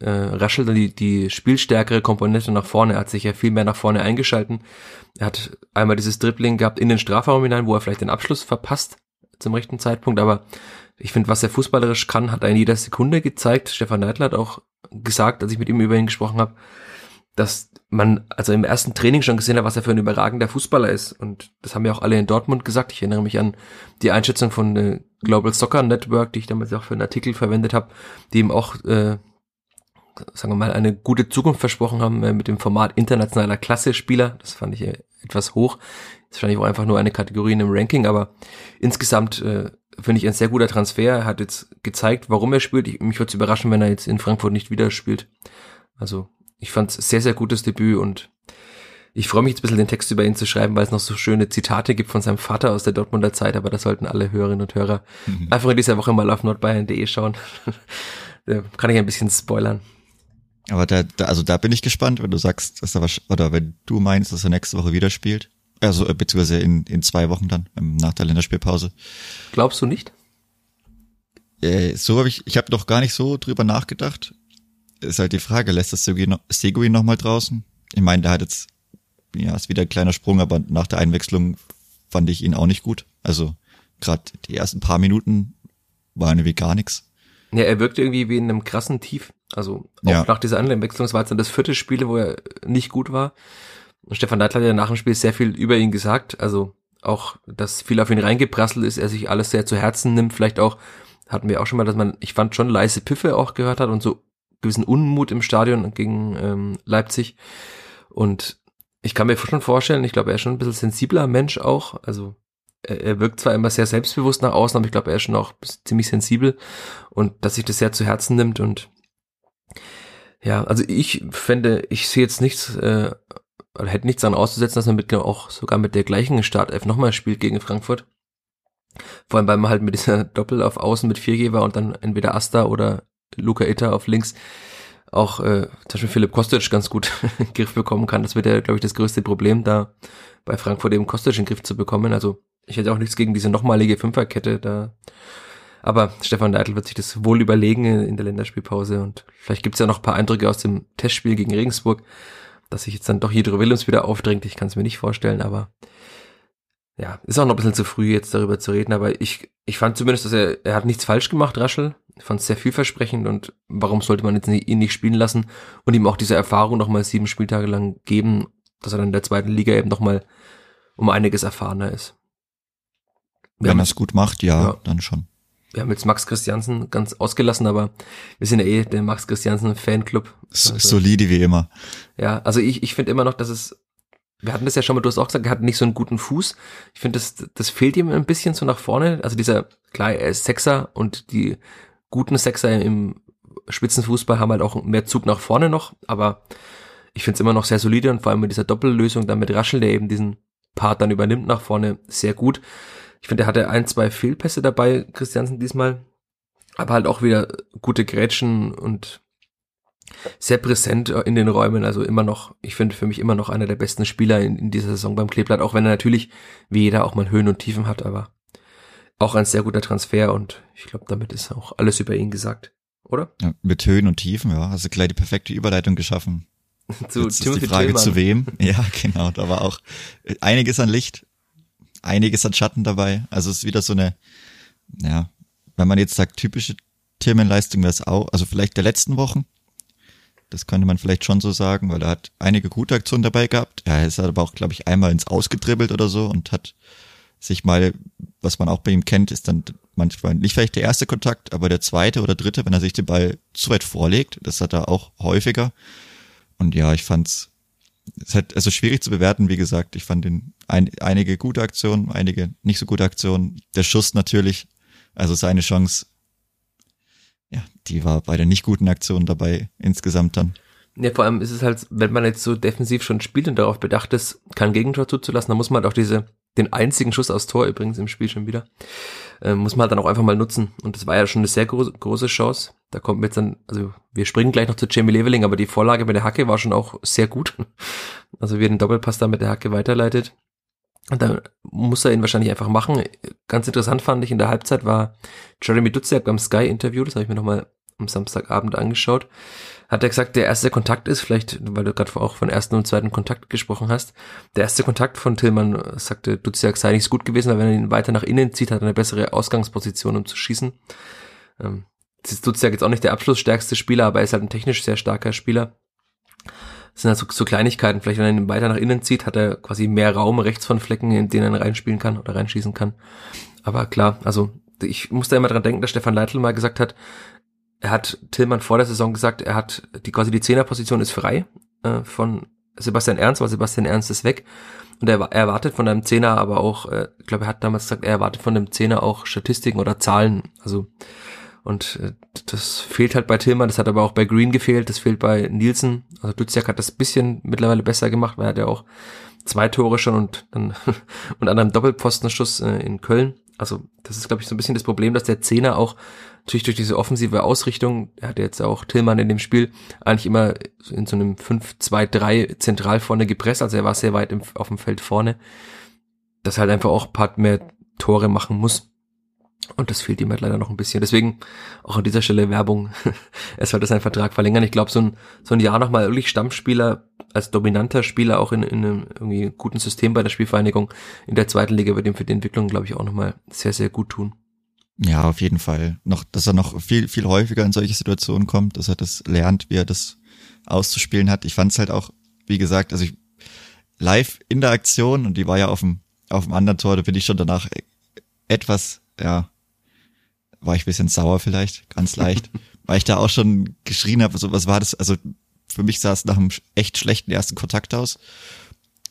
äh, raschelt dann die, die spielstärkere Komponente nach vorne. Er hat sich ja viel mehr nach vorne eingeschalten. Er hat einmal dieses Dribbling gehabt in den Strafraum hinein, wo er vielleicht den Abschluss verpasst zum rechten Zeitpunkt, aber ich finde, was er fußballerisch kann, hat er in jeder Sekunde gezeigt. Stefan Neidl hat auch gesagt, als ich mit ihm über ihn gesprochen habe, dass man also im ersten Training schon gesehen hat, was er für ein überragender Fußballer ist. Und das haben ja auch alle in Dortmund gesagt. Ich erinnere mich an die Einschätzung von äh, Global Soccer Network, die ich damals auch für einen Artikel verwendet habe, die ihm auch, äh, sagen wir mal, eine gute Zukunft versprochen haben äh, mit dem Format internationaler Klasse-Spieler. Das fand ich äh, etwas hoch. Ist wahrscheinlich auch einfach nur eine Kategorie in einem Ranking, aber insgesamt äh, finde ich ein sehr guter Transfer. Er hat jetzt gezeigt, warum er spielt. Ich, mich würde es überraschen, wenn er jetzt in Frankfurt nicht wieder spielt. Also ich fand es sehr, sehr gutes Debüt und ich freue mich jetzt ein bisschen den Text über ihn zu schreiben, weil es noch so schöne Zitate gibt von seinem Vater aus der Dortmunder Zeit, aber das sollten alle Hörerinnen und Hörer mhm. einfach in dieser Woche mal auf nordbayern.de schauen. <laughs> da kann ich ein bisschen spoilern. Aber da, da, also da bin ich gespannt, wenn du sagst, dass er was, oder wenn du meinst, dass er nächste Woche wieder spielt. Also, äh, beziehungsweise in, in zwei Wochen dann, ähm, nach der Länderspielpause. Glaubst du nicht? Äh, so habe ich, ich habe noch gar nicht so drüber nachgedacht ist halt die Frage, lässt das Seguin noch mal draußen? Ich meine, der hat jetzt, ja, ist wieder ein kleiner Sprung, aber nach der Einwechslung fand ich ihn auch nicht gut. Also gerade die ersten paar Minuten waren irgendwie gar nichts. Ja, er wirkte irgendwie wie in einem krassen Tief. Also auch ja. nach dieser Einwechslung, es war jetzt dann das vierte Spiel, wo er nicht gut war. Stefan Neidl hat ja nach dem Spiel sehr viel über ihn gesagt. Also auch, dass viel auf ihn reingeprasselt ist, er sich alles sehr zu Herzen nimmt. Vielleicht auch, hatten wir auch schon mal, dass man, ich fand schon leise Piffe auch gehört hat und so gewissen Unmut im Stadion gegen ähm, Leipzig. Und ich kann mir schon vorstellen, ich glaube, er ist schon ein bisschen sensibler Mensch auch. Also er, wirkt zwar immer sehr selbstbewusst nach außen, aber ich glaube, er ist schon auch ziemlich sensibel und dass sich das sehr zu Herzen nimmt. Und ja, also ich fände, ich sehe jetzt nichts, äh, hätte nichts daran auszusetzen, dass man mit auch sogar mit der gleichen Startelf nochmal spielt gegen Frankfurt. Vor allem, weil man halt mit dieser <laughs> Doppel auf Außen mit Viergeber und dann entweder Asta oder Luca Itta auf links auch äh, zum Beispiel Philipp Kostic ganz gut <laughs> in den Griff bekommen kann. Das wird ja, glaube ich, das größte Problem, da bei Frankfurt eben Kostic in den Griff zu bekommen. Also ich hätte auch nichts gegen diese nochmalige Fünferkette da. Aber Stefan Neidl wird sich das wohl überlegen in der Länderspielpause und vielleicht gibt's ja noch ein paar Eindrücke aus dem Testspiel gegen Regensburg, dass sich jetzt dann doch Jedro Willems wieder aufdrängt. Ich kann es mir nicht vorstellen, aber ja, ist auch noch ein bisschen zu früh jetzt darüber zu reden, aber ich, ich fand zumindest, dass er, er hat nichts falsch gemacht, Raschel. Ich fand es sehr vielversprechend und warum sollte man jetzt ihn nicht spielen lassen und ihm auch diese Erfahrung nochmal sieben Spieltage lang geben, dass er dann in der zweiten Liga eben nochmal um einiges erfahrener ist. Wir Wenn er es gut macht, ja, ja, dann schon. Wir haben jetzt Max Christiansen ganz ausgelassen, aber wir sind ja eh der Max Christiansen Fanclub. Also, Solide wie immer. Ja, also ich, ich finde immer noch, dass es wir hatten das ja schon mal, du hast auch gesagt, er hat nicht so einen guten Fuß. Ich finde, das, das fehlt ihm ein bisschen so nach vorne. Also dieser, klar, er ist Sechser und die guten Sechser im Spitzenfußball haben halt auch mehr Zug nach vorne noch, aber ich finde es immer noch sehr solide und vor allem mit dieser Doppellösung dann mit Raschel, der eben diesen Part dann übernimmt nach vorne, sehr gut. Ich finde, er hatte ein, zwei Fehlpässe dabei, Christiansen diesmal, aber halt auch wieder gute Grätschen und sehr präsent in den Räumen, also immer noch, ich finde für mich immer noch einer der besten Spieler in, in dieser Saison beim Kleeblatt, auch wenn er natürlich wie jeder auch mal Höhen und Tiefen hat, aber auch ein sehr guter Transfer und ich glaube, damit ist auch alles über ihn gesagt, oder? Ja, mit Höhen und Tiefen, ja, hast du gleich die perfekte Überleitung geschaffen. <laughs> zu Jetzt Timothy ist die Frage Tillmann. zu wem. <laughs> Ja, genau, da war auch einiges an Licht, einiges an Schatten dabei. Also es ist wieder so eine, ja, wenn man jetzt sagt, typische Tillman-Leistung wäre es auch, also vielleicht der letzten Wochen, das könnte man vielleicht schon so sagen, weil er hat einige gute Aktionen dabei gehabt. Er ist aber auch, glaube ich, einmal ins Ausgedribbelt oder so und hat sich mal, was man auch bei ihm kennt, ist dann manchmal nicht vielleicht der erste Kontakt, aber der zweite oder dritte, wenn er sich den Ball zu weit vorlegt. Das hat er auch häufiger. Und ja, ich fand's, es hat also schwierig zu bewerten, wie gesagt. Ich fand den ein, einige gute Aktionen, einige nicht so gute Aktionen. Der Schuss natürlich, also seine Chance ja, die war bei der nicht guten Aktion dabei insgesamt dann. Ja, vor allem ist es halt, wenn man jetzt so defensiv schon spielt und darauf bedacht ist, kein Gegentor zuzulassen, dann muss man halt auch diese, den einzigen Schuss aus Tor übrigens im Spiel schon wieder, äh, muss man halt dann auch einfach mal nutzen. Und das war ja schon eine sehr große, große Chance. Da kommt jetzt dann, also wir springen gleich noch zu Jamie Leveling, aber die Vorlage mit der Hacke war schon auch sehr gut. <laughs> Also wie er den Doppelpass da mit der Hacke weiterleitet. Und dann muss er ihn wahrscheinlich einfach machen. Ganz interessant fand ich in der Halbzeit war Jeremy Dutzjak beim Sky-Interview, das habe ich mir nochmal am Samstagabend angeschaut, hat er gesagt, der erste Kontakt ist, vielleicht, weil du gerade auch von ersten und zweiten Kontakt gesprochen hast, der erste Kontakt von Tillmann, sagte Dutzjak, sei nicht gut gewesen, weil wenn er ihn weiter nach innen zieht, hat er eine bessere Ausgangsposition, um zu schießen. Ähm, ist Dutzjak jetzt auch nicht der abschlussstärkste Spieler, aber er ist halt ein technisch sehr starker Spieler. Das sind halt so, so Kleinigkeiten. Vielleicht, wenn er ihn weiter nach innen zieht, hat er quasi mehr Raum rechts von Flecken, in denen er reinspielen kann oder reinschießen kann. Aber klar, also ich muss da immer dran denken, dass Stefan Leitl mal gesagt hat, er hat Tillmann vor der Saison gesagt, er hat die quasi die Zehnerposition ist frei äh, von Sebastian Ernst, weil Sebastian Ernst ist weg. Und er, er erwartet von einem Zehner aber auch, äh, ich glaube, er hat damals gesagt, er erwartet von dem Zehner auch Statistiken oder Zahlen. Also und äh, das fehlt halt bei Tillmann, das hat aber auch bei Green gefehlt, das fehlt bei Nielsen. Also Duziak hat das bisschen mittlerweile besser gemacht, weil er hat ja auch zwei Tore schon und dann <laughs> und an einem Doppelpfostenschuss äh, in Köln. Also das ist, glaube ich, so ein bisschen das Problem, dass der Zehner auch natürlich durch diese offensive Ausrichtung, er hat jetzt auch Tillmann in dem Spiel eigentlich immer in so einem 5-2-3 zentral vorne gepresst, also er war sehr weit im, auf dem Feld vorne, dass halt einfach auch ein paar mehr Tore machen muss. Und das fehlt ihm halt leider noch ein bisschen. Deswegen auch an dieser Stelle Werbung. <laughs> er sollte seinen Vertrag verlängern. Ich glaube, so ein, so ein Jahr nochmal wirklich Stammspieler, als dominanter Spieler auch in, in einem irgendwie guten System bei der Spielvereinigung in der zweiten Liga wird ihm für die Entwicklung, glaube ich, auch nochmal sehr, sehr gut tun. Ja, auf jeden Fall. Noch, dass er noch viel, viel häufiger in solche Situationen kommt, dass er das lernt, wie er das auszuspielen hat. Ich fand es halt auch, wie gesagt, also ich live in der Aktion und die war ja auf dem, auf dem anderen Tor, da bin ich schon danach etwas, ja, war ich ein bisschen sauer vielleicht, ganz <laughs> leicht, weil ich da auch schon geschrien habe, so was war das, also für mich sah es nach einem echt schlechten ersten Kontakt aus.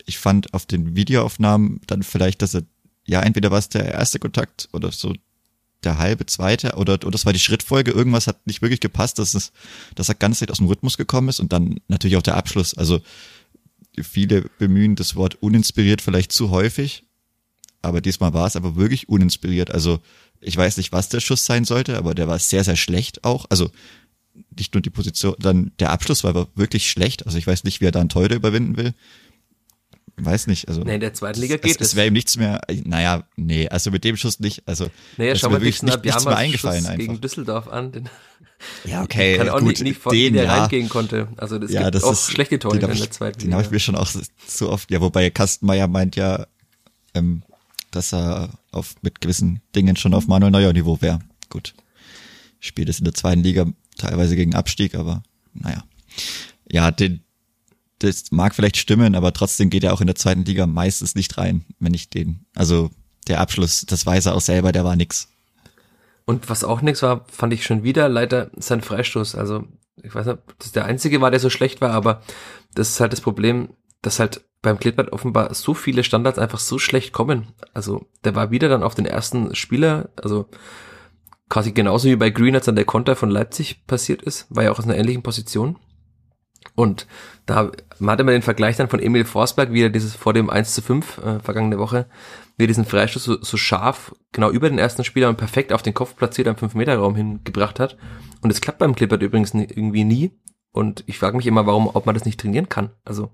Ich fand auf den Videoaufnahmen dann vielleicht, dass er, ja, entweder war es der erste Kontakt oder so der halbe, zweite oder, oder das war die Schrittfolge, irgendwas hat nicht wirklich gepasst, dass es, dass er ganz leicht aus dem Rhythmus gekommen ist und dann natürlich auch der Abschluss, also viele bemühen das Wort uninspiriert vielleicht zu häufig, aber diesmal war es aber wirklich uninspiriert, also ich weiß nicht, was der Schuss sein sollte, aber der war sehr, sehr schlecht auch. Also nicht nur die Position, dann der Abschluss war aber wirklich schlecht. Also ich weiß nicht, wie er da einen Teuter überwinden will. Weiß nicht, also. Nee, in der zweiten Liga geht es. Es wäre ihm nichts mehr, naja, nee, also mit dem Schuss nicht, also. Naja, schau mal wirklich nicht, nichts mehr eingefallen Schuss einfach. gegen Düsseldorf an, den, <laughs> ja, okay, kann auch gut, nicht, nicht von den, ja. reingehen konnte. Also das ja, gibt das auch ist, schlechte Tore in der zweiten Liga. Den habe ich mir schon auch so oft, ja, wobei Kastenmeier meint ja, ähm, dass er auf, mit gewissen Dingen schon auf Manuel Neuer Niveau wäre. Gut. Spielt es in der zweiten Liga teilweise gegen Abstieg, aber naja. Ja, den, das mag vielleicht stimmen, aber trotzdem geht er auch in der zweiten Liga meistens nicht rein, wenn ich den, also der Abschluss, das weiß er auch selber, der war nix. Und was auch nix war, fand ich schon wieder leider sein Freistoß. Also, ich weiß nicht, ob das der einzige war, der so schlecht war, aber das ist halt das Problem, dass halt beim Kleeblatt offenbar so viele Standards einfach so schlecht kommen. Also der war wieder dann auf den ersten Spieler, also quasi genauso wie bei Green, als dann der Konter von Leipzig passiert ist, war ja auch aus einer ähnlichen Position. Und da man hatte man den Vergleich dann von Emil Forsberg, wie er dieses vor dem 1 zu 5 äh, vergangene Woche, wie er diesen Freistoß so, so scharf genau über den ersten Spieler und perfekt auf den Kopf platziert am 5-Meter-Raum hingebracht hat. Und es klappt beim Clippert übrigens nie, irgendwie nie. Und ich frage mich immer, warum, ob man das nicht trainieren kann. Also,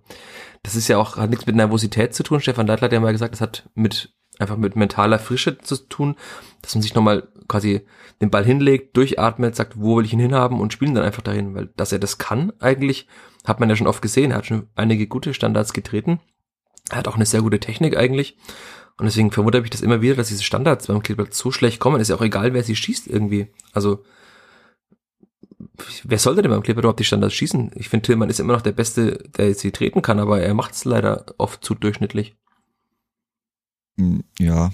das ist ja auch, hat nichts mit Nervosität zu tun. Stefan Leitler hat ja mal gesagt, das hat mit, einfach mit mentaler Frische zu tun, dass man sich nochmal quasi den Ball hinlegt, durchatmet, sagt, wo will ich ihn hinhaben und spielen dann einfach dahin, weil dass er das kann eigentlich, hat man ja schon oft gesehen. Er hat schon einige gute Standards getreten. Er hat auch eine sehr gute Technik eigentlich. Und deswegen verwundert mich das immer wieder, dass diese Standards beim Clipboard so schlecht kommen. Ist ja auch egal, wer sie schießt irgendwie. Also, wer sollte denn beim Clipboard überhaupt die Standards schießen? Ich finde, Tillmann ist immer noch der Beste, der sie treten kann, aber er macht es leider oft zu durchschnittlich. Hm, ja,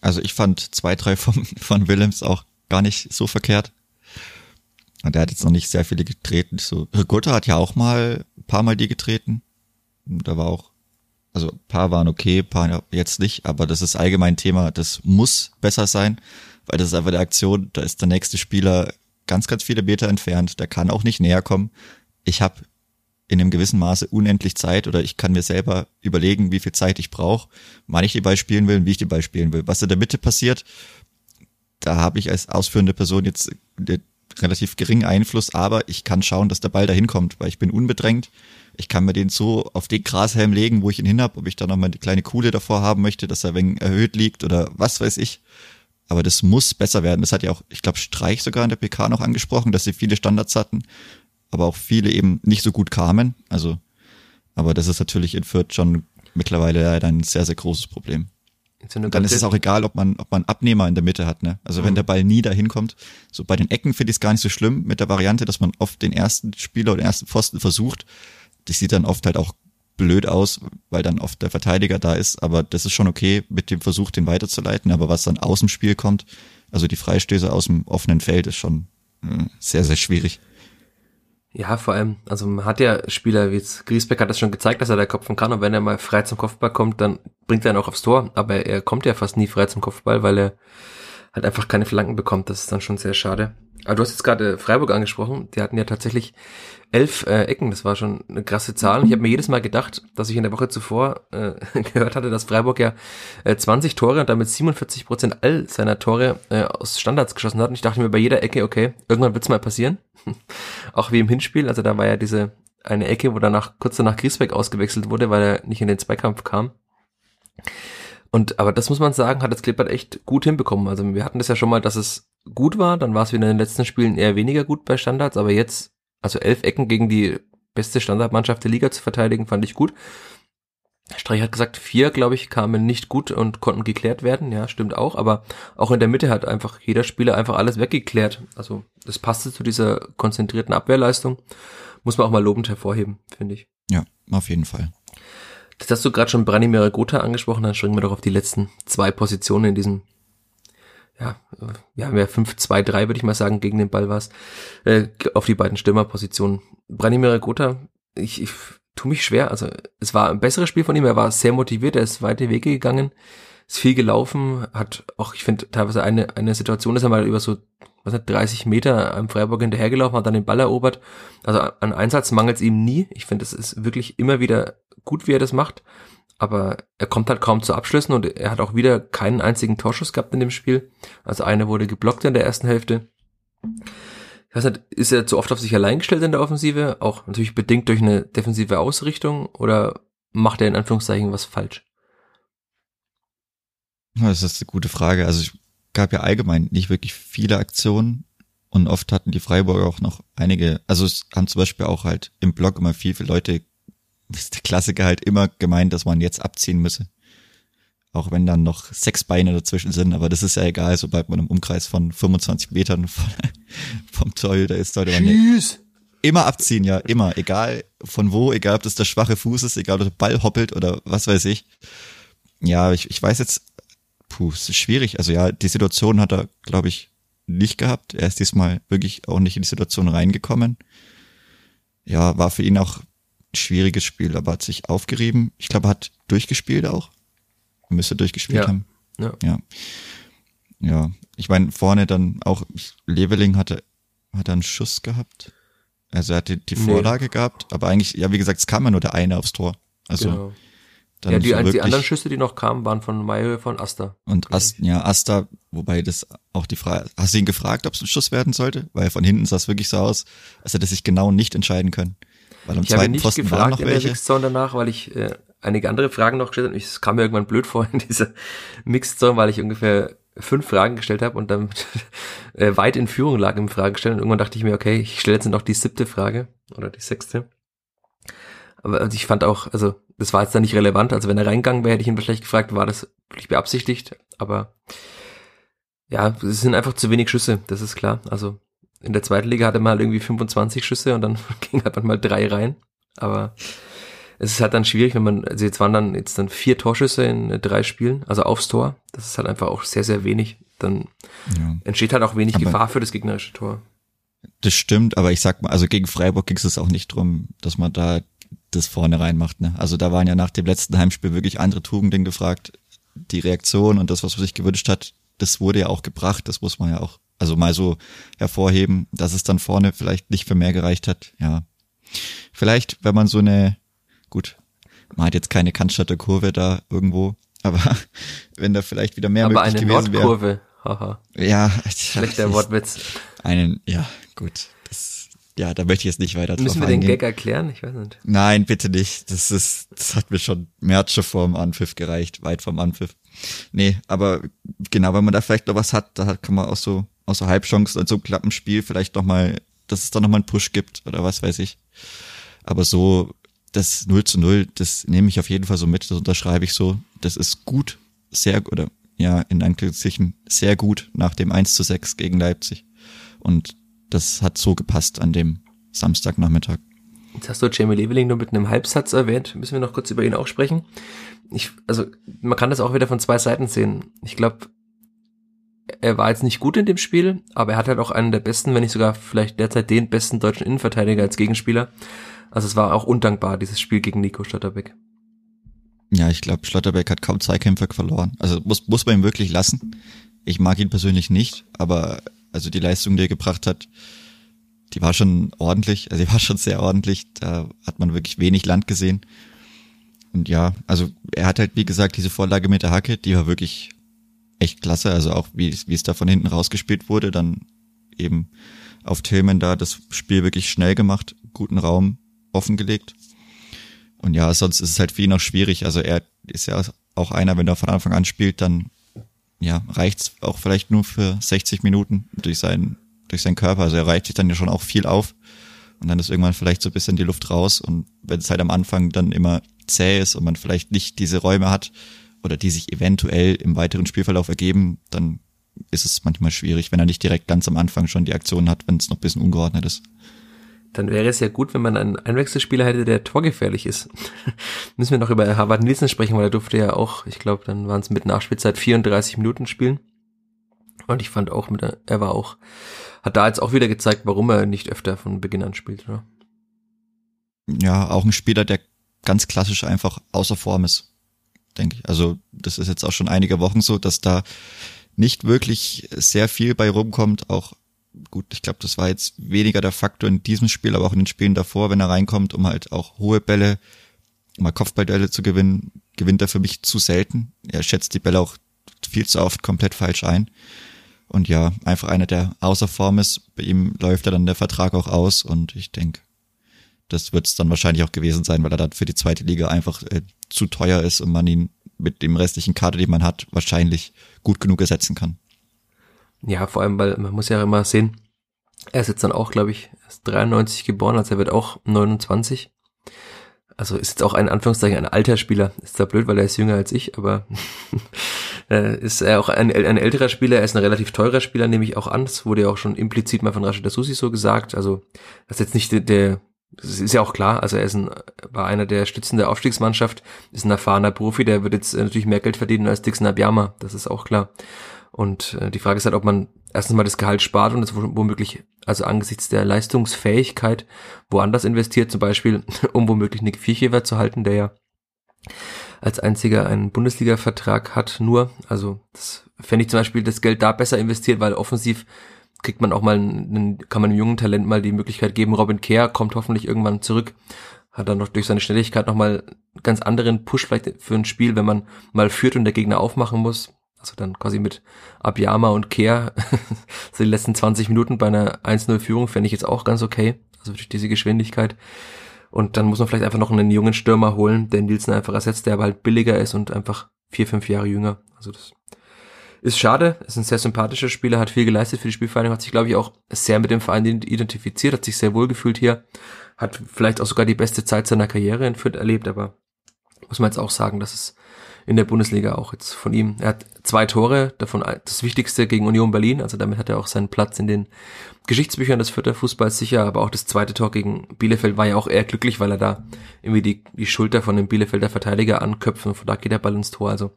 also ich fand zwei, drei von, von Willems auch gar nicht so verkehrt. Und er hat jetzt noch nicht sehr viele getreten. So, Rigotta hat ja auch mal ein paar Mal die getreten. Da war auch, also paar waren okay, paar jetzt nicht, aber das ist allgemein Thema, das muss besser sein, weil das ist einfach der Aktion, da ist der nächste Spieler ganz, ganz viele Meter entfernt, der kann auch nicht näher kommen. Ich habe in einem gewissen Maße unendlich Zeit oder ich kann mir selber überlegen, wie viel Zeit ich brauche, wann ich die Ball spielen will und wie ich die Ball spielen will. Was in der Mitte passiert, da habe ich als ausführende Person jetzt relativ geringen Einfluss, aber ich kann schauen, dass der Ball dahin kommt, weil ich bin unbedrängt. Ich kann mir den so auf den Grashelm legen, wo ich ihn hin habe, ob ich da noch mal eine kleine Kuhle davor haben möchte, dass er wegen erhöht liegt oder was weiß ich. Aber das muss besser werden. Das hat ja auch, ich glaube, Streich sogar in der PK noch angesprochen, dass sie viele Standards hatten, aber auch viele eben nicht so gut kamen. Also, aber das ist natürlich in Fürth schon mittlerweile leider ein sehr, sehr großes Problem. Dann ist es auch egal, ob man, ob man Abnehmer in der Mitte hat, ne? Also mhm. wenn der Ball nie dahin kommt. So bei den Ecken finde ich es gar nicht so schlimm mit der Variante, dass man oft den ersten Spieler oder den ersten Pfosten versucht. Das sieht dann oft halt auch blöd aus, weil dann oft der Verteidiger da ist, aber das ist schon okay mit dem Versuch, den weiterzuleiten. Aber was dann aus dem Spiel kommt, also die Freistöße aus dem offenen Feld, ist schon äh, sehr, sehr schwierig. Ja, vor allem, also man hat ja Spieler wie jetzt Griesbeck hat das schon gezeigt, dass er da Kopfen kann und wenn er mal frei zum Kopfball kommt, dann bringt er ihn auch aufs Tor, aber er kommt ja fast nie frei zum Kopfball, weil er halt einfach keine Flanken bekommt. Das ist dann schon sehr schade. Aber du hast jetzt gerade Freiburg angesprochen, die hatten ja tatsächlich elf äh, Ecken, das war schon eine krasse Zahl. Ich habe mir jedes Mal gedacht, dass ich in der Woche zuvor äh, <laughs> gehört hatte, dass Freiburg ja äh, 20 Tore und damit 47 Prozent all seiner Tore äh, aus Standards geschossen hat. Und ich dachte mir bei jeder Ecke, okay, irgendwann wird's mal passieren. <laughs> Auch wie im Hinspiel, also da war ja diese eine Ecke, wo danach kurz danach Griesbeck ausgewechselt wurde, weil er nicht in den Zweikampf kam. Und aber das muss man sagen, hat das Klippert echt gut hinbekommen. Also wir hatten das ja schon mal, dass es gut war, dann war es wieder in den letzten Spielen eher weniger gut bei Standards, aber jetzt also elf Ecken gegen die beste Standardmannschaft der Liga zu verteidigen, fand ich gut. Streich hat gesagt, vier, glaube ich, kamen nicht gut und konnten geklärt werden. Ja, stimmt auch. Aber auch in der Mitte hat einfach jeder Spieler einfach alles weggeklärt. Also das passte zu dieser konzentrierten Abwehrleistung. Muss man auch mal lobend hervorheben, finde ich. Ja, auf jeden Fall. Das hast du gerade schon Branimir Gotha angesprochen, dann springen wir doch auf die letzten zwei Positionen in diesem ja, wir haben ja 5-2-3, würde ich mal sagen, gegen den Ball war es, äh, auf die beiden Stürmerpositionen. Branimir Gotha, ich, ich tu mich schwer, also es war ein besseres Spiel von ihm, er war sehr motiviert, er ist weite Wege gegangen, ist viel gelaufen, hat auch, ich finde, teilweise eine, eine Situation ist er mal über so, was hat, 30 Meter am Freiburg hinterhergelaufen, hat dann den Ball erobert. Also an Einsatz mangelt es ihm nie. Ich finde, es ist wirklich immer wieder gut, wie er das macht aber er kommt halt kaum zu Abschlüssen und er hat auch wieder keinen einzigen Torschuss gehabt in dem Spiel. Also eine wurde geblockt in der ersten Hälfte. Ich weiß nicht, ist er zu oft auf sich allein gestellt in der Offensive? Auch natürlich bedingt durch eine defensive Ausrichtung oder macht er in Anführungszeichen was falsch? Das ist eine gute Frage. Also es gab ja allgemein nicht wirklich viele Aktionen und oft hatten die Freiburger auch noch einige, also es haben zum Beispiel auch halt im Block immer viel, viele Leute ist der Klassiker halt immer gemeint, dass man jetzt abziehen müsse. Auch wenn dann noch sechs Beine dazwischen sind, aber das ist ja egal, sobald man im Umkreis von 25 Metern <laughs> von, vom da ist, sollte man Tschüss. immer abziehen, ja, immer, egal von wo, egal ob das der schwache Fuß ist, egal ob der Ball hoppelt oder was weiß ich. Ja, ich, ich weiß jetzt, puh, es ist schwierig. Also ja, die Situation hat er, glaube ich, nicht gehabt. Er ist diesmal wirklich auch nicht in die Situation reingekommen. Ja, war für ihn auch schwieriges Spiel, aber hat sich aufgerieben. Ich glaube, er hat durchgespielt auch. Müsste durchgespielt ja. haben. Ja. ja. ja, ich meine, vorne dann auch, Leveling hatte, hat er einen Schuss gehabt. Also er hat die, die Nee. Vorlage gehabt, aber eigentlich, ja, wie gesagt, es kam ja nur der eine aufs Tor. Also genau. dann Ja, die, so die anderen Schüsse, die noch kamen, waren von Mayhöfer und Asta. und Ast, ja, Asta, wobei das auch die Frage, hast du ihn gefragt, ob es ein Schuss werden sollte? Weil von hinten sah es wirklich so aus, als hätte er sich genau nicht entscheiden können. Weil am Ich habe nicht Pfosten waren gefragt noch in der welche. Mixed Zone danach, weil ich äh, einige andere Fragen noch gestellt habe. Es kam mir irgendwann blöd vor <laughs> in dieser Mixed Zone, weil ich ungefähr fünf Fragen gestellt habe und dann <laughs> äh, weit in Führung lag im Fragenstellen. Und irgendwann dachte ich mir, okay, ich stelle jetzt noch die siebte Frage oder die sechste. Aber also ich fand auch, also das war jetzt dann nicht relevant. Also wenn er reingegangen wäre, hätte ich ihn wahrscheinlich gefragt, war das wirklich beabsichtigt. Aber ja, es sind einfach zu wenig Schüsse, das ist klar. Also in der zweiten Liga hatte man halt irgendwie 25 Schüsse und dann <laughs> ging halt mal drei rein. Aber es ist halt dann schwierig, wenn man, also jetzt waren dann jetzt dann vier Torschüsse in äh, drei Spielen, also aufs Tor. Das ist halt einfach auch sehr, sehr wenig. Dann Ja. entsteht halt auch wenig Aber- Gefahr für das gegnerische Tor. Das stimmt, aber ich sag mal, also gegen Freiburg ging es auch nicht drum, dass man da das vorne reinmacht. Ne? Also da waren ja nach dem letzten Heimspiel wirklich andere Tugenden gefragt. Die Reaktion und das, was man sich gewünscht hat, das wurde ja auch gebracht. Das muss man ja auch, also mal so hervorheben, dass es dann vorne vielleicht nicht für mehr gereicht hat. Ja, vielleicht, wenn man so eine, gut, man hat jetzt keine Cannstatter Kurve da irgendwo, <laughs> aber wenn da vielleicht wieder mehr Aber möglich eine gewesen wäre. Nordkurve, haha, Ja, schlechter Wortwitz. einen, ja, gut. Das, ja, da möchte ich jetzt nicht weiter drauf Müssen wir den eingehen. Gag erklären? Ich weiß nicht. Nein, bitte nicht. Das ist, das hat mir schon März schon vor dem Anpfiff gereicht, weit vom Anpfiff. Nee, aber genau, wenn man da vielleicht noch was hat, da kann man auch so, aus so Halbchancen und so einem Klappenspiel vielleicht noch mal, dass es da noch mal einen Push gibt oder was weiß ich. Aber so, das 0 zu 0, das nehme ich auf jeden Fall so mit, das unterschreibe ich so. Das ist gut, sehr, oder ja, in Anführungszeichen sehr gut nach dem 1 zu 6 gegen Leipzig. Und das hat so gepasst an dem Samstagnachmittag. Jetzt hast du Jamie Leveling nur mit einem Halbsatz erwähnt. Müssen wir noch kurz über ihn auch sprechen. Ich, also, man kann das auch wieder von zwei Seiten sehen. Ich glaube, er war jetzt nicht gut in dem Spiel, aber er hat halt auch einen der besten, wenn nicht sogar vielleicht derzeit den besten deutschen Innenverteidiger als Gegenspieler. Also es war auch undankbar, dieses Spiel gegen Nico Stotterbeck. Ja, ich glaube, Schlotterbeck hat kaum Zweikämpfe verloren. Also muss, muss man ihm wirklich lassen. Ich mag ihn persönlich nicht, aber also die Leistung, die er gebracht hat, die war schon ordentlich, also die war schon sehr ordentlich. Da hat man wirklich wenig Land gesehen. Und ja, also er hat halt, wie gesagt, diese Vorlage mit der Hacke, die war wirklich echt klasse. Also auch wie, es- wie es da von hinten rausgespielt wurde, dann eben auf Tillman da das Spiel wirklich schnell gemacht, guten Raum offengelegt. Und ja, sonst ist es halt für ihn auch schwierig. Also er ist ja auch einer, wenn er von Anfang an spielt, dann ja, reicht's auch vielleicht nur für 60 Minuten durch seinen, durch seinen Körper. Also er reicht sich dann ja schon auch viel auf. Und dann ist irgendwann vielleicht so ein bisschen die Luft raus. Und wenn es halt am Anfang dann immer zäh ist und man vielleicht nicht diese Räume hat oder die sich eventuell im weiteren Spielverlauf ergeben, dann ist es manchmal schwierig, wenn er nicht direkt ganz am Anfang schon die Aktion hat, wenn es noch ein bisschen ungeordnet ist. Dann wäre es ja gut, wenn man einen Einwechselspieler hätte, der torgefährlich ist. <laughs> Müssen wir noch über Harvard Nielsen sprechen, weil er durfte ja auch, ich glaube, dann waren es mit Nachspielzeit 34 Minuten spielen. Und ich fand auch, mit er war auch, hat da jetzt auch wieder gezeigt, warum er nicht öfter von Beginn an spielt, oder? ja, auch ein Spieler, der ganz klassisch einfach außer Form ist, denke ich. Also das ist jetzt auch schon einige Wochen so, dass da nicht wirklich sehr viel bei rumkommt. Auch gut, ich glaube, das war jetzt weniger der Faktor in diesem Spiel, aber auch in den Spielen davor, wenn er reinkommt, um halt auch hohe Bälle, mal Kopfballduelle zu gewinnen, gewinnt er für mich zu selten. Er schätzt die Bälle auch viel zu oft komplett falsch ein. Und ja, einfach einer, der außer Form ist. Bei ihm läuft ja dann der Vertrag auch aus und ich denke, das wird es dann wahrscheinlich auch gewesen sein, weil er dann für die zweite Liga einfach äh, zu teuer ist und man ihn mit dem restlichen Kader, den man hat, wahrscheinlich gut genug ersetzen kann. Ja, vor allem, weil man muss ja immer sehen, er ist jetzt dann auch, glaube ich, er ist 93 geboren, also er wird auch 29. Also ist jetzt auch ein Anführungszeichen ein alter Spieler. Ist zwar blöd, weil er ist jünger als ich, aber <laughs> äh, ist er auch ein, ein älterer Spieler, er ist ein relativ teurer Spieler, nehme ich auch an. Das wurde ja auch schon implizit mal von Rashid Susi so gesagt. Also das ist jetzt nicht der das ist ja auch klar, also er ist ein, war einer der Stützen der Aufstiegsmannschaft, ist ein erfahrener Profi, der wird jetzt äh, natürlich mehr Geld verdienen als Dixon Abiyama, das ist auch klar. Und äh, die Frage ist halt, ob man erstens mal das Gehalt spart und es womöglich, also angesichts der Leistungsfähigkeit, woanders investiert, zum Beispiel, <laughs> um womöglich Nick Vierchever zu halten, der ja als einziger einen Bundesliga-Vertrag hat, nur. Also das fände ich zum Beispiel das Geld da besser investiert, weil offensiv kriegt man auch mal einen, kann man einem jungen Talent mal die Möglichkeit geben. Robin Kehr kommt hoffentlich irgendwann zurück, hat dann noch durch seine Schnelligkeit nochmal ganz anderen Push vielleicht für ein Spiel, wenn man mal führt und der Gegner aufmachen muss. Also dann quasi mit Abiyama und Kehr <laughs> so die letzten 20 Minuten bei einer 1-0-Führung fände ich jetzt auch ganz okay. Also durch diese Geschwindigkeit. Und dann muss man vielleicht einfach noch einen jungen Stürmer holen, der Nielsen einfach ersetzt, der aber halt billiger ist und einfach vier, fünf Jahre jünger. Also das ist schade, ist ein sehr sympathischer Spieler, hat viel geleistet für die Spielvereinigung, hat sich, glaube ich, auch sehr mit dem Verein identifiziert, hat sich sehr wohl gefühlt hier, hat vielleicht auch sogar die beste Zeit seiner Karriere in Fürth erlebt, aber muss man jetzt auch sagen, dass es in der Bundesliga auch jetzt von ihm. Er hat zwei Tore, davon das wichtigste gegen Union Berlin, also damit hat er auch seinen Platz in den Geschichtsbüchern des Vierter Fußballs sicher, aber auch das zweite Tor gegen Bielefeld war ja auch eher glücklich, weil er da irgendwie die, die Schulter von dem Bielefelder Verteidiger anköpft und von da geht der Ball ins Tor. Also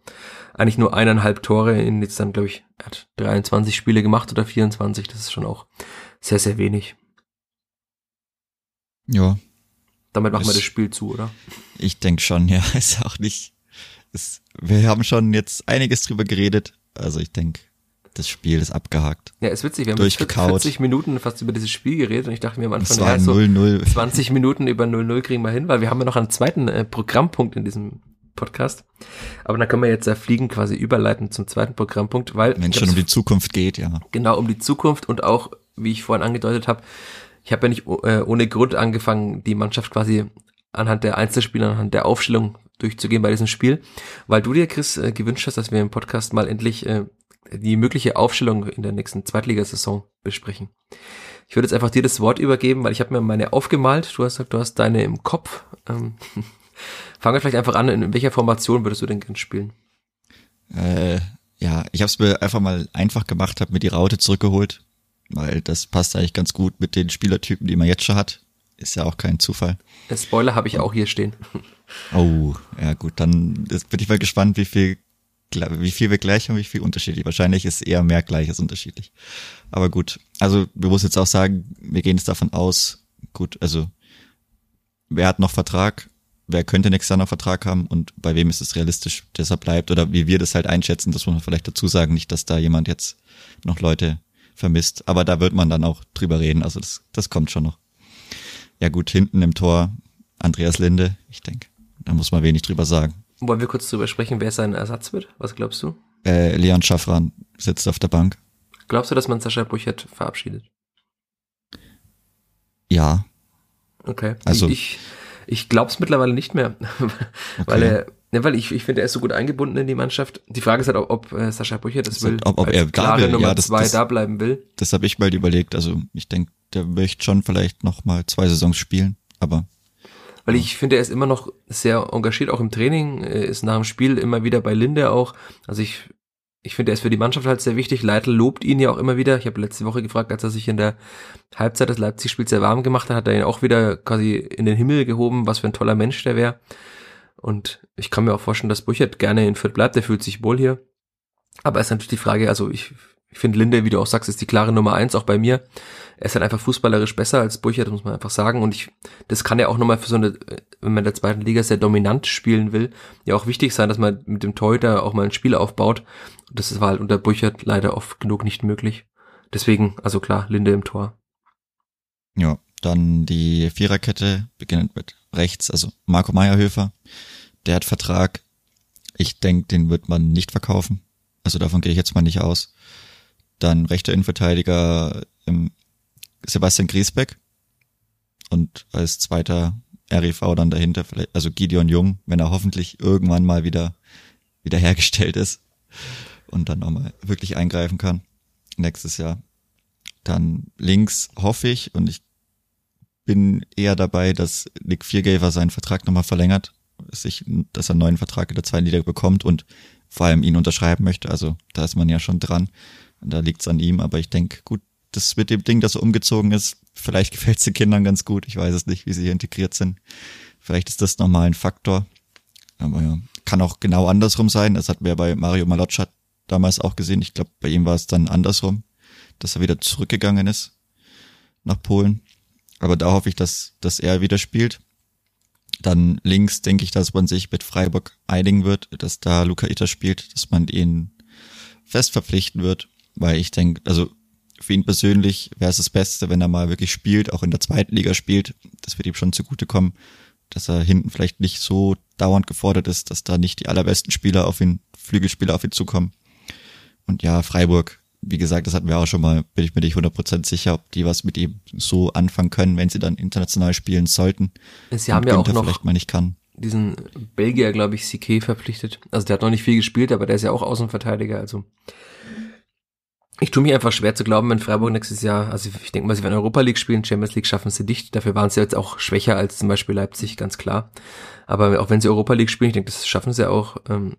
eigentlich nur eineinhalb Tore in jetzt dann, glaube ich, er hat 23 Spiele gemacht oder 24, das ist schon auch sehr, sehr wenig. Ja. Damit machen wir das Spiel zu, oder? Ich denke schon, ja. <laughs> Ist auch nicht es, wir haben schon jetzt einiges drüber geredet. Also ich denke, das Spiel ist abgehakt. Ja, ist witzig. Wir haben 40 Minuten fast über dieses Spiel geredet und ich dachte mir am Anfang, ja, so 0 -0. 20 Minuten über 0-0 kriegen wir hin, weil wir haben ja noch einen zweiten äh, Programmpunkt in diesem Podcast. Aber dann können wir jetzt ja fliegen quasi überleiten zum zweiten Programmpunkt, weil wenn es schon um die Zukunft geht, ja. Genau um die Zukunft und auch, wie ich vorhin angedeutet habe, ich habe ja nicht äh, ohne Grund angefangen, die Mannschaft quasi anhand der Einzelspieler, anhand der Aufstellung durchzugehen bei diesem Spiel, weil du dir, Chris, äh, gewünscht hast, dass wir im Podcast mal endlich äh, die mögliche Aufstellung in der nächsten Zweitligasaison besprechen. Ich würde jetzt einfach dir das Wort übergeben, weil ich habe mir meine aufgemalt. Du hast gesagt, du hast deine im Kopf. Ähm, <laughs> fangen wir vielleicht einfach an. In welcher Formation würdest du denn gern spielen? Äh, ja, ich habe es mir einfach mal einfach gemacht, habe mir die Raute zurückgeholt, weil das passt eigentlich ganz gut mit den Spielertypen, die man jetzt schon hat. Ist ja auch kein Zufall. Der Spoiler habe ich auch hier stehen. <laughs> Oh, ja gut, dann bin ich mal gespannt, wie viel, wie viel wir gleich haben, wie viel unterschiedlich. Wahrscheinlich ist eher mehr gleich als unterschiedlich. Aber gut, also wir müssen jetzt auch sagen, wir gehen jetzt davon aus, gut, also wer hat noch Vertrag, wer könnte nächstes Jahr noch Vertrag haben und bei wem ist es realistisch, dass er bleibt oder wie wir das halt einschätzen, das muss man vielleicht dazu sagen, nicht, dass da jemand jetzt noch Leute vermisst. Aber da wird man dann auch drüber reden, also das, das kommt schon noch. Ja gut, hinten im Tor Andreas Linde, ich denke. Da muss man wenig drüber sagen. Wollen wir kurz drüber sprechen, wer sein Ersatz wird? Was glaubst du? Äh, Leon Schaffran sitzt auf der Bank. Glaubst du, dass man Sascha Buchert verabschiedet? Ja. Okay. Also ich, ich glaube es mittlerweile nicht mehr, <laughs> okay. weil er, ne, weil ich, ich finde, er ist so gut eingebunden in die Mannschaft. Die Frage ist halt, ob, ob äh, Sascha Buchert das will, ob, ob er da will, Nummer ja, das, zwei das, da bleiben will. Das habe ich mal überlegt. Also ich denke, der möchte schon vielleicht noch mal zwei Saisons spielen, aber weil ich finde, er ist immer noch sehr engagiert, auch im Training, ist nach dem Spiel immer wieder bei Linde auch. Also ich, ich finde, er ist für die Mannschaft halt sehr wichtig. Leitl lobt ihn ja auch immer wieder. Ich habe letzte Woche gefragt, als er sich in der Halbzeit des Leipzig-Spiels sehr warm gemacht hat, hat er ihn auch wieder quasi in den Himmel gehoben, was für ein toller Mensch der wäre. Und ich kann mir auch vorstellen, dass Buchert gerne in Fürth bleibt, der fühlt sich wohl hier. Aber ist natürlich die Frage, also ich, ich finde Linde, wie du auch sagst, ist die klare Nummer eins, auch bei mir er ist halt einfach fußballerisch besser als Burchard, muss man einfach sagen. Und ich, das kann ja auch nochmal für so eine, wenn man in der zweiten Liga sehr dominant spielen will, ja auch wichtig sein, dass man mit dem Torhüter auch mal ein Spiel aufbaut. Und das war halt unter Burchard leider oft genug nicht möglich. Deswegen, also klar, Linde im Tor. Ja, dann die Viererkette, beginnend mit rechts, also Marco Meyerhöfer, der hat Vertrag. Ich denke, den wird man nicht verkaufen. Also davon gehe ich jetzt mal nicht aus. Dann rechter Innenverteidiger im Sebastian Griesbeck und als zweiter REV dann dahinter vielleicht, also Gideon Jung, wenn er hoffentlich irgendwann mal wieder, wieder hergestellt ist und dann nochmal wirklich eingreifen kann nächstes Jahr. Dann links hoffe ich und ich bin eher dabei, dass Nick Viergever seinen Vertrag nochmal verlängert, sich, dass er einen neuen Vertrag in der zweiten Liga bekommt und vor allem ihn unterschreiben möchte. Also da ist man ja schon dran. Und da liegt's an ihm, aber ich denke, gut, das mit dem Ding, das so umgezogen ist, vielleicht <laughs> gefällt es den Kindern ganz gut. Ich weiß es nicht, wie sie hier integriert sind. Vielleicht ist das nochmal ein Faktor. Aber ja, kann auch genau andersrum sein. Das hatten wir bei Mario Maloccia damals auch gesehen. Ich glaube, bei ihm war es dann andersrum, dass er wieder zurückgegangen ist nach Polen. Aber da hoffe ich, dass, dass er wieder spielt. Dann links denke ich, dass man sich mit Freiburg einigen wird, dass da Luca Itter spielt, dass man ihn fest verpflichten wird, weil ich denke, also für ihn persönlich wäre es das Beste, wenn er mal wirklich spielt, auch in der zweiten Liga spielt. Das wird ihm schon zugutekommen, dass er hinten vielleicht nicht so dauernd gefordert ist, dass da nicht die allerbesten Spieler auf ihn, Flügelspieler auf ihn zukommen. Und ja, Freiburg, wie gesagt, das hatten wir auch schon mal, bin ich mir nicht 100% sicher, ob die was mit ihm so anfangen können, wenn sie dann international spielen sollten. Sie haben ja auch noch vielleicht mal nicht kann. diesen Belgier, glaube ich, Sique verpflichtet. Also der hat noch nicht viel gespielt, aber der ist ja auch Außenverteidiger, also ich tue mir einfach schwer zu glauben, wenn Freiburg nächstes Jahr, also ich denke mal, sie werden Europa League spielen, Champions League schaffen sie nicht. Dafür waren sie jetzt auch schwächer als zum Beispiel Leipzig, ganz klar. Aber auch wenn sie Europa League spielen, ich denke, das schaffen sie auch, ähm,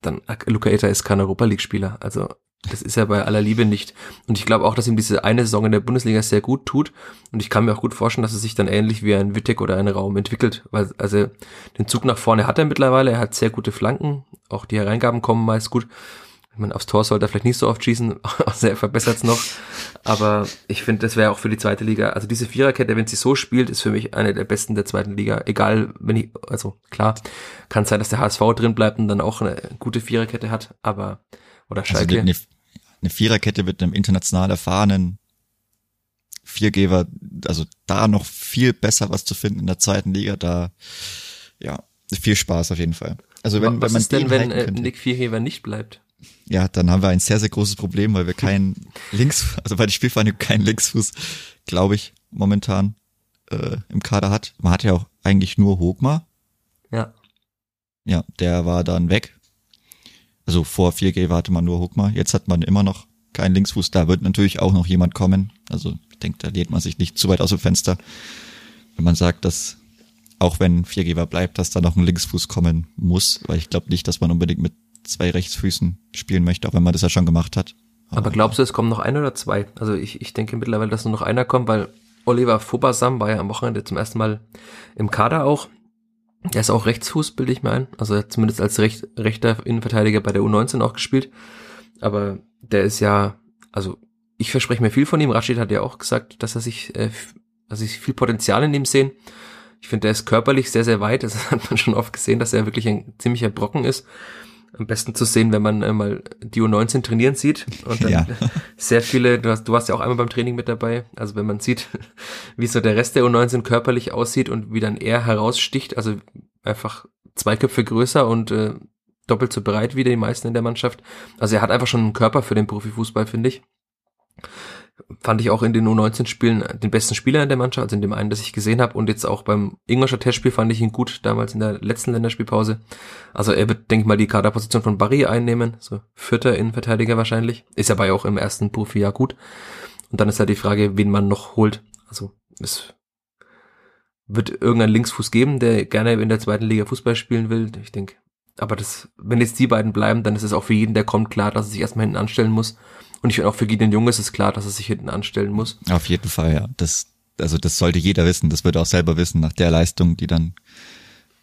dann Luca Eta ist kein Europa League Spieler. Also das ist er bei aller Liebe nicht. Und ich glaube auch, dass ihm diese eine Saison in der Bundesliga sehr gut tut. Und ich kann mir auch gut vorstellen, dass es sich dann ähnlich wie ein Wittek oder ein Raum entwickelt. Weil, also den Zug nach vorne hat er mittlerweile. Er hat sehr gute Flanken. Auch die Hereingaben kommen meist gut. Ich meine, aufs Tor sollte er vielleicht nicht so oft schießen, <laughs> außer er verbessert es noch. Aber ich finde, das wäre auch für die zweite Liga. Also diese Viererkette, wenn sie so spielt, ist für mich eine der besten der zweiten Liga. Egal, wenn ich, also klar, kann sein, dass der HSV drin bleibt und dann auch eine gute Viererkette hat, aber oder Also Schalke. eine, eine Viererkette mit einem international erfahrenen Viergeber, also da noch viel besser was zu finden in der zweiten Liga, da ja, viel Spaß auf jeden Fall. Also wenn, Was wenn man ist denn, den wenn äh, Nick Viergeber nicht bleibt? Ja, dann haben wir ein sehr, sehr großes Problem, weil wir keinen Links, also bei der Spielvereinigung keinen Linksfuß, glaube ich, momentan äh, im Kader hat. Man hat ja auch eigentlich nur Hogmar. Ja. Ja, der war dann weg. Also vor 4G hatte man nur Hogmar. Jetzt hat man immer noch keinen Linksfuß. Da wird natürlich auch noch jemand kommen. Also ich denke, da lehnt man sich nicht zu weit aus dem Fenster, wenn man sagt, dass auch wenn 4G bleibt, dass da noch ein Linksfuß kommen muss. Weil ich glaube nicht, dass man unbedingt mit zwei Rechtsfüßen spielen möchte, auch wenn man das ja schon gemacht hat. Aber glaubst du, es kommen noch ein oder zwei? Also ich, ich denke mittlerweile, dass nur noch einer kommt, weil Oliver Fobasam war ja am Wochenende zum ersten Mal im Kader auch. Er ist auch Rechtsfuß, bilde ich mir ein. Also er hat zumindest als recht, rechter Innenverteidiger bei der U19 auch gespielt. Aber der ist ja, also ich verspreche mir viel von ihm. Rashid hat ja auch gesagt, dass er sich, äh, dass ich viel Potenzial in ihm sehen. Ich finde, der ist körperlich sehr, sehr weit. Das <laughs> hat man schon oft gesehen, dass er wirklich ein ziemlicher Brocken ist. Am besten zu sehen, wenn man äh, mal die U19 trainieren sieht und dann Ja. <laughs> sehr viele, du, hast, du warst ja auch einmal beim Training mit dabei, also wenn man sieht, <laughs> wie so der Rest der U19 körperlich aussieht und wie dann er heraussticht, also einfach zwei Köpfe größer und äh, doppelt so breit wie die meisten in der Mannschaft. Also er hat einfach schon einen Körper für den Profifußball, finde ich. Fand ich auch in den U19-Spielen den besten Spieler in der Mannschaft, also in dem einen, das ich gesehen habe. Und jetzt auch beim Ingolstadt Testspiel fand ich ihn gut, damals in der letzten Länderspielpause. Also er wird, denke ich mal, die Kaderposition von Barry einnehmen, so vierter Innenverteidiger wahrscheinlich. Ist ja auch im ersten Profijahr gut. Und dann ist halt die Frage, wen man noch holt. Also es wird irgendein Linksfuß geben, der gerne in der zweiten Liga Fußball spielen will. Ich denke, aber das, wenn jetzt die beiden bleiben, dann ist es auch für jeden, der kommt, klar, dass er sich erstmal hinten anstellen muss. Und ich finde auch für Gideon Jung ist es klar, dass er sich hinten anstellen muss. Auf jeden Fall, ja. Das, also das sollte jeder wissen. Das wird auch selber wissen, nach der Leistung, die dann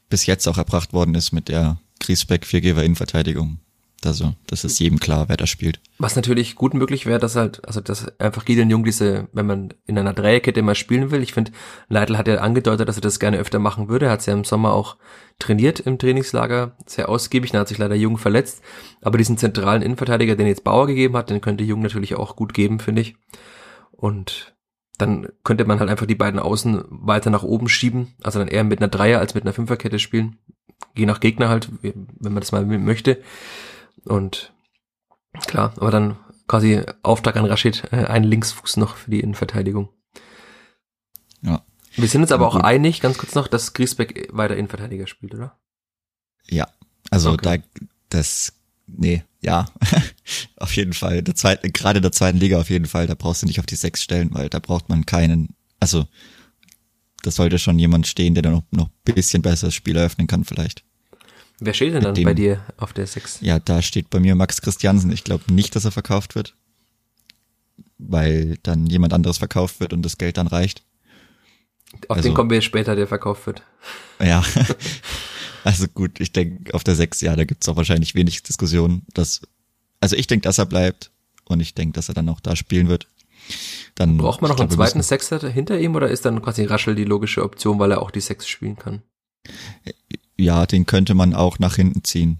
bis jetzt auch erbracht worden ist mit der Griesbeck Viergeber Innenverteidigung. Also, das ist jedem klar, wer da spielt. Was natürlich gut möglich wäre, dass halt, also dass einfach Gideon Jung diese, wenn man in einer Dreierkette mal spielen will, ich finde, Leitl hat ja angedeutet, dass er das gerne öfter machen würde. Er hat es ja im Sommer auch trainiert im Trainingslager, sehr ausgiebig, dann hat sich leider Jung verletzt. Aber diesen zentralen Innenverteidiger, den jetzt Bauer gegeben hat, den könnte Jung natürlich auch gut geben, finde ich. Und dann könnte man halt einfach die beiden Außen weiter nach oben schieben, also dann eher mit einer Dreier als mit einer Fünferkette spielen. Je nach Gegner halt, wenn man das mal möchte. Und klar, aber dann quasi Auftrag an Rashid, äh, ein Linksfuß noch für die Innenverteidigung. Ja. Wir sind uns aber auch einig, ganz kurz noch, dass Griesbeck weiter Innenverteidiger spielt, oder? Ja. Also Okay. da das nee, ja. <laughs> auf jeden Fall. Der zweite, gerade in der zweiten Liga auf jeden Fall, da brauchst du nicht auf die sechs stellen, weil da braucht man keinen, also da sollte schon jemand stehen, der dann noch, noch ein bisschen besser das Spiel eröffnen kann vielleicht. Wer steht denn dann dem- bei dir auf der 6? Ja, da steht bei mir Max Christiansen. Ich glaube nicht, dass er verkauft wird, weil dann jemand anderes verkauft wird und das Geld dann reicht. Auf also- den kommen wir später, der verkauft wird. Ja, <laughs> also gut, ich denke auf der 6, ja, da gibt's auch wahrscheinlich wenig Diskussion. Dass, also ich denke, dass er bleibt und ich denke, dass er dann auch da spielen wird. Dann Braucht man noch einen glaub, wir zweiten Sechser hinter ihm oder ist dann quasi Raschel die logische Option, weil er auch die Sechs spielen kann? Ja, den könnte man auch nach hinten ziehen.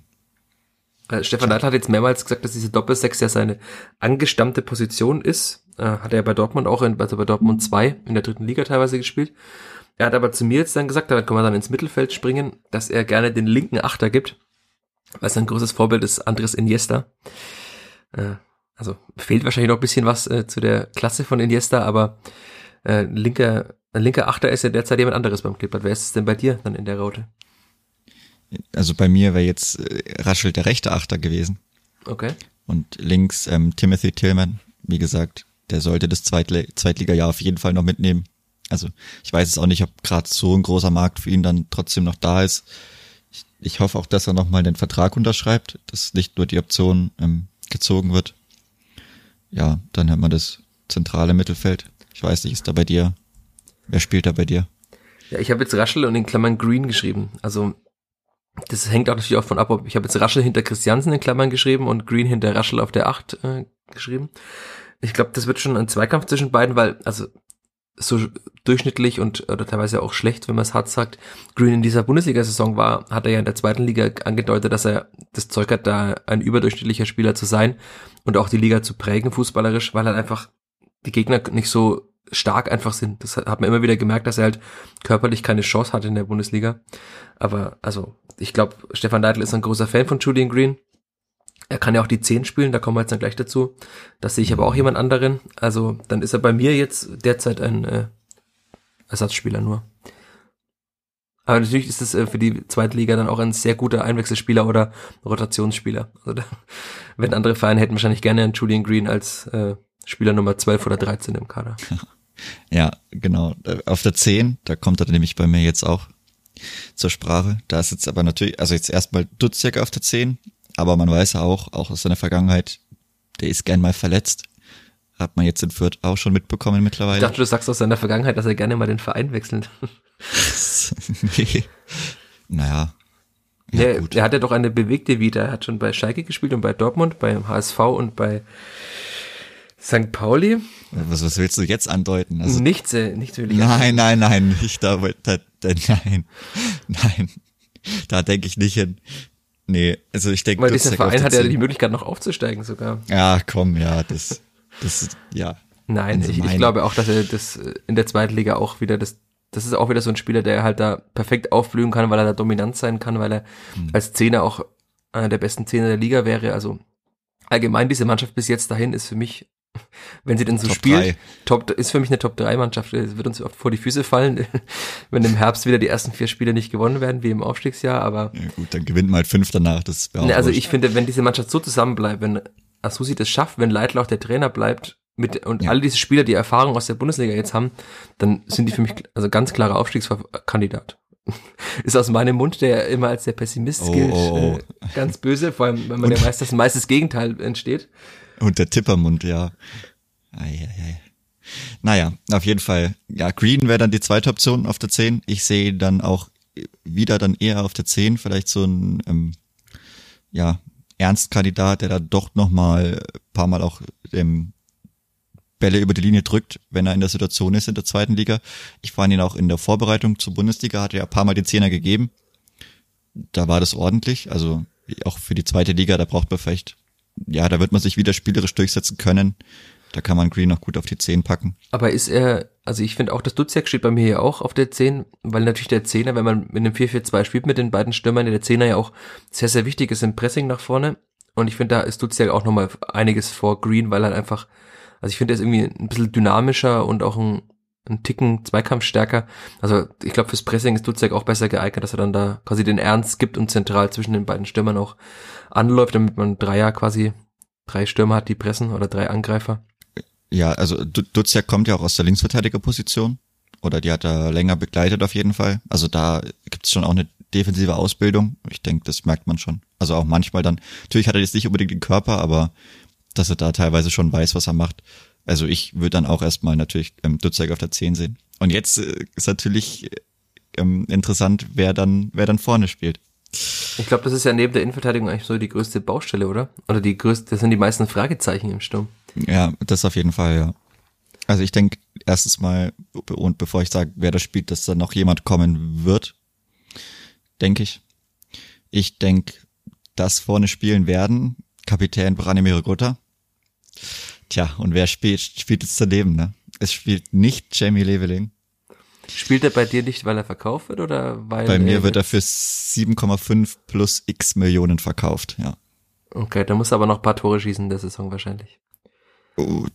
Äh, Stefan Neidl hat jetzt mehrmals gesagt, dass diese Doppelsechs ja seine angestammte Position ist. Äh, hat er bei Dortmund auch, in, also bei Dortmund 2 in der dritten Liga teilweise gespielt. Er hat aber zu mir jetzt dann gesagt, damit kann man dann ins Mittelfeld springen, dass er gerne den linken Achter gibt, weil sein großes Vorbild ist Andres Iniesta. Äh, also fehlt wahrscheinlich noch ein bisschen was zu der Klasse von Iniesta, aber äh, linker, ein linker Achter ist ja derzeit jemand anderes beim Klippert. Wer ist es denn bei dir dann in der Raute? Also bei mir wäre jetzt äh, Raschel der rechte Achter gewesen. Okay. Und links ähm, Timothy Tillman, wie gesagt, der sollte das Zweitli Zweitliga-Jahr auf jeden Fall noch mitnehmen. Also ich weiß es auch nicht, ob gerade so ein großer Markt für ihn dann trotzdem noch da ist. Ich, ich hoffe auch, dass er nochmal den Vertrag unterschreibt, dass nicht nur die Option ähm, gezogen wird. Ja, dann hat man das zentrale Mittelfeld. Ich weiß nicht, ist da bei dir? Wer spielt da bei dir? Ja, ich habe jetzt Raschel und in Klammern Green geschrieben. Also das hängt auch natürlich auch von ab, ob ich habe jetzt Raschel hinter Christiansen in Klammern geschrieben und Green hinter Raschel auf der 8 äh, geschrieben. Ich glaube, das wird schon ein Zweikampf zwischen beiden, weil also so durchschnittlich und oder teilweise auch schlecht, wenn man es hart sagt, Green in dieser Bundesliga-Saison war, hat er ja in der zweiten Liga angedeutet, dass er das Zeug hat, da ein überdurchschnittlicher Spieler zu sein und auch die Liga zu prägen, fußballerisch, weil er einfach die Gegner nicht so stark einfach sind. Das hat man immer wieder gemerkt, dass er halt körperlich keine Chance hat in der Bundesliga. Aber also, ich glaube, Stefan Neidl ist ein großer Fan von Julian Green. Er kann ja auch die 10 spielen, da kommen wir jetzt dann gleich dazu. Das sehe ich aber auch jemand anderen. Also, dann ist er bei mir jetzt derzeit ein äh, Ersatzspieler nur. Aber natürlich ist es äh, für die zweite Liga dann auch ein sehr guter Einwechselspieler oder Rotationsspieler. Also da, <laughs> wenn andere Vereine hätten wahrscheinlich gerne einen Julian Green als äh, Spieler Nummer 12 oder 13 im Kader. <laughs> Ja, genau. Auf der 10, da kommt er nämlich bei mir jetzt auch zur Sprache. Da ist jetzt aber natürlich, also jetzt erstmal Dutzjak auf der 10, aber man weiß ja auch, auch aus seiner Vergangenheit, der ist gern mal verletzt. Hat man jetzt in Fürth auch schon mitbekommen mittlerweile. Ich dachte, du sagst aus seiner Vergangenheit, dass er gerne mal den Verein wechselt. <laughs> nee. Naja. Ja, er, er hat ja doch eine bewegte Vita. Er hat schon bei Schalke gespielt und bei Dortmund, beim HSV und bei St. Pauli. Was, was willst du jetzt andeuten? Also, nichts, äh, nichts will ich Nein, nein, nein, nicht da, da, da, nein, <laughs> nein, da denke ich nicht hin. Nee, also ich denke, weil dieser Verein hat ja die Möglichkeit noch aufzusteigen sogar. Ja, komm, ja, das, das, ja. Nein, ich, ich glaube auch, dass er das in der zweiten Liga auch wieder das das ist auch wieder so ein Spieler, der halt da perfekt aufblühen kann, weil er da dominant sein kann, weil er hm. als Zehner auch einer der besten Zehner der Liga wäre. Also allgemein diese Mannschaft bis jetzt dahin ist für mich wenn sie denn so Top spielt. 3. Top ist für mich eine Top 3 Mannschaft. Es wird uns oft vor die Füße fallen, <laughs> wenn im Herbst wieder die ersten vier Spiele nicht gewonnen werden, wie im Aufstiegsjahr, aber. Ja gut, dann gewinnt man halt fünf danach, das wäre ne, Also ich finde, wenn diese Mannschaft so zusammenbleibt, wenn Asusi das schafft, wenn Leitl auch der Trainer bleibt, mit, und ja. alle diese Spieler, die Erfahrung aus der Bundesliga jetzt haben, dann sind die für mich also ganz klarer Aufstiegskandidat. <laughs> ist aus meinem Mund, der immer als der Pessimist oh, gilt, oh, oh. Äh, ganz böse, vor allem, wenn man <laughs> ja weiß, dass meistens das Gegenteil entsteht. Und der Tippermund, ja. Eieiei. Naja, auf jeden Fall. Ja, Green wäre dann die zweite Option auf der 10. Ich sehe dann auch wieder dann eher auf der 10 vielleicht so ein ähm, ja, Ernstkandidat, der da doch nochmal paar Mal auch ähm, Bälle über die Linie drückt, wenn er in der Situation ist in der zweiten Liga. Ich fand ihn auch in der Vorbereitung zur Bundesliga, hat er ja ein paar Mal den Zehner gegeben. Da war das ordentlich. Also auch für die zweite Liga, da braucht man vielleicht ja, da wird man sich wieder spielerisch durchsetzen können. Da kann man Green noch gut auf die 10 packen. Aber ist er, also ich finde auch, das Duziak steht bei mir hier auch auf der 10, weil natürlich der Zehner, wenn man mit einem 4-4-2 spielt mit den beiden Stürmern, der Zehner ja auch sehr, sehr wichtig ist im Pressing nach vorne. Und ich finde, da ist Duziak auch nochmal einiges vor Green, weil er einfach, also ich finde, er ist irgendwie ein bisschen dynamischer und auch ein, ein Ticken Zweikampf. Also ich glaube, fürs Pressing ist Duziak auch besser geeignet, dass er dann da quasi den Ernst gibt und zentral zwischen den beiden Stürmern auch anläuft, damit man Dreier quasi drei Stürmer hat, die pressen oder drei Angreifer. Ja, also Duziak kommt ja auch aus der Linksverteidigerposition oder die hat er länger begleitet auf jeden Fall. Also da gibt es schon auch eine defensive Ausbildung. Ich denke, das merkt man schon. Also auch manchmal dann, natürlich hat er jetzt nicht unbedingt den Körper, aber dass er da teilweise schon weiß, was er macht. Also ich würde dann auch erstmal natürlich ähm, Dutzek auf der 10 sehen. Und jetzt äh, ist natürlich ähm, interessant, wer dann, wer dann vorne spielt. Ich glaube, das ist ja neben der Innenverteidigung eigentlich so die größte Baustelle, oder? Oder die größte, das sind die meisten Fragezeichen im Sturm. Ja, das auf jeden Fall, ja. Also ich denke erstens mal, und bevor ich sage, wer das spielt, dass da noch jemand kommen wird. denke ich. Ich denke, dass vorne spielen werden Kapitän Branimir Gutta. Tja, und wer spielt, spielt jetzt daneben, ne? Es spielt nicht Jamie Leveling. Spielt er bei dir nicht, weil er verkauft wird oder weil Bei mir wird er für 7,5 plus x Millionen verkauft, ja. Okay, da muss er aber noch ein paar Tore schießen in der Saison wahrscheinlich. Oh,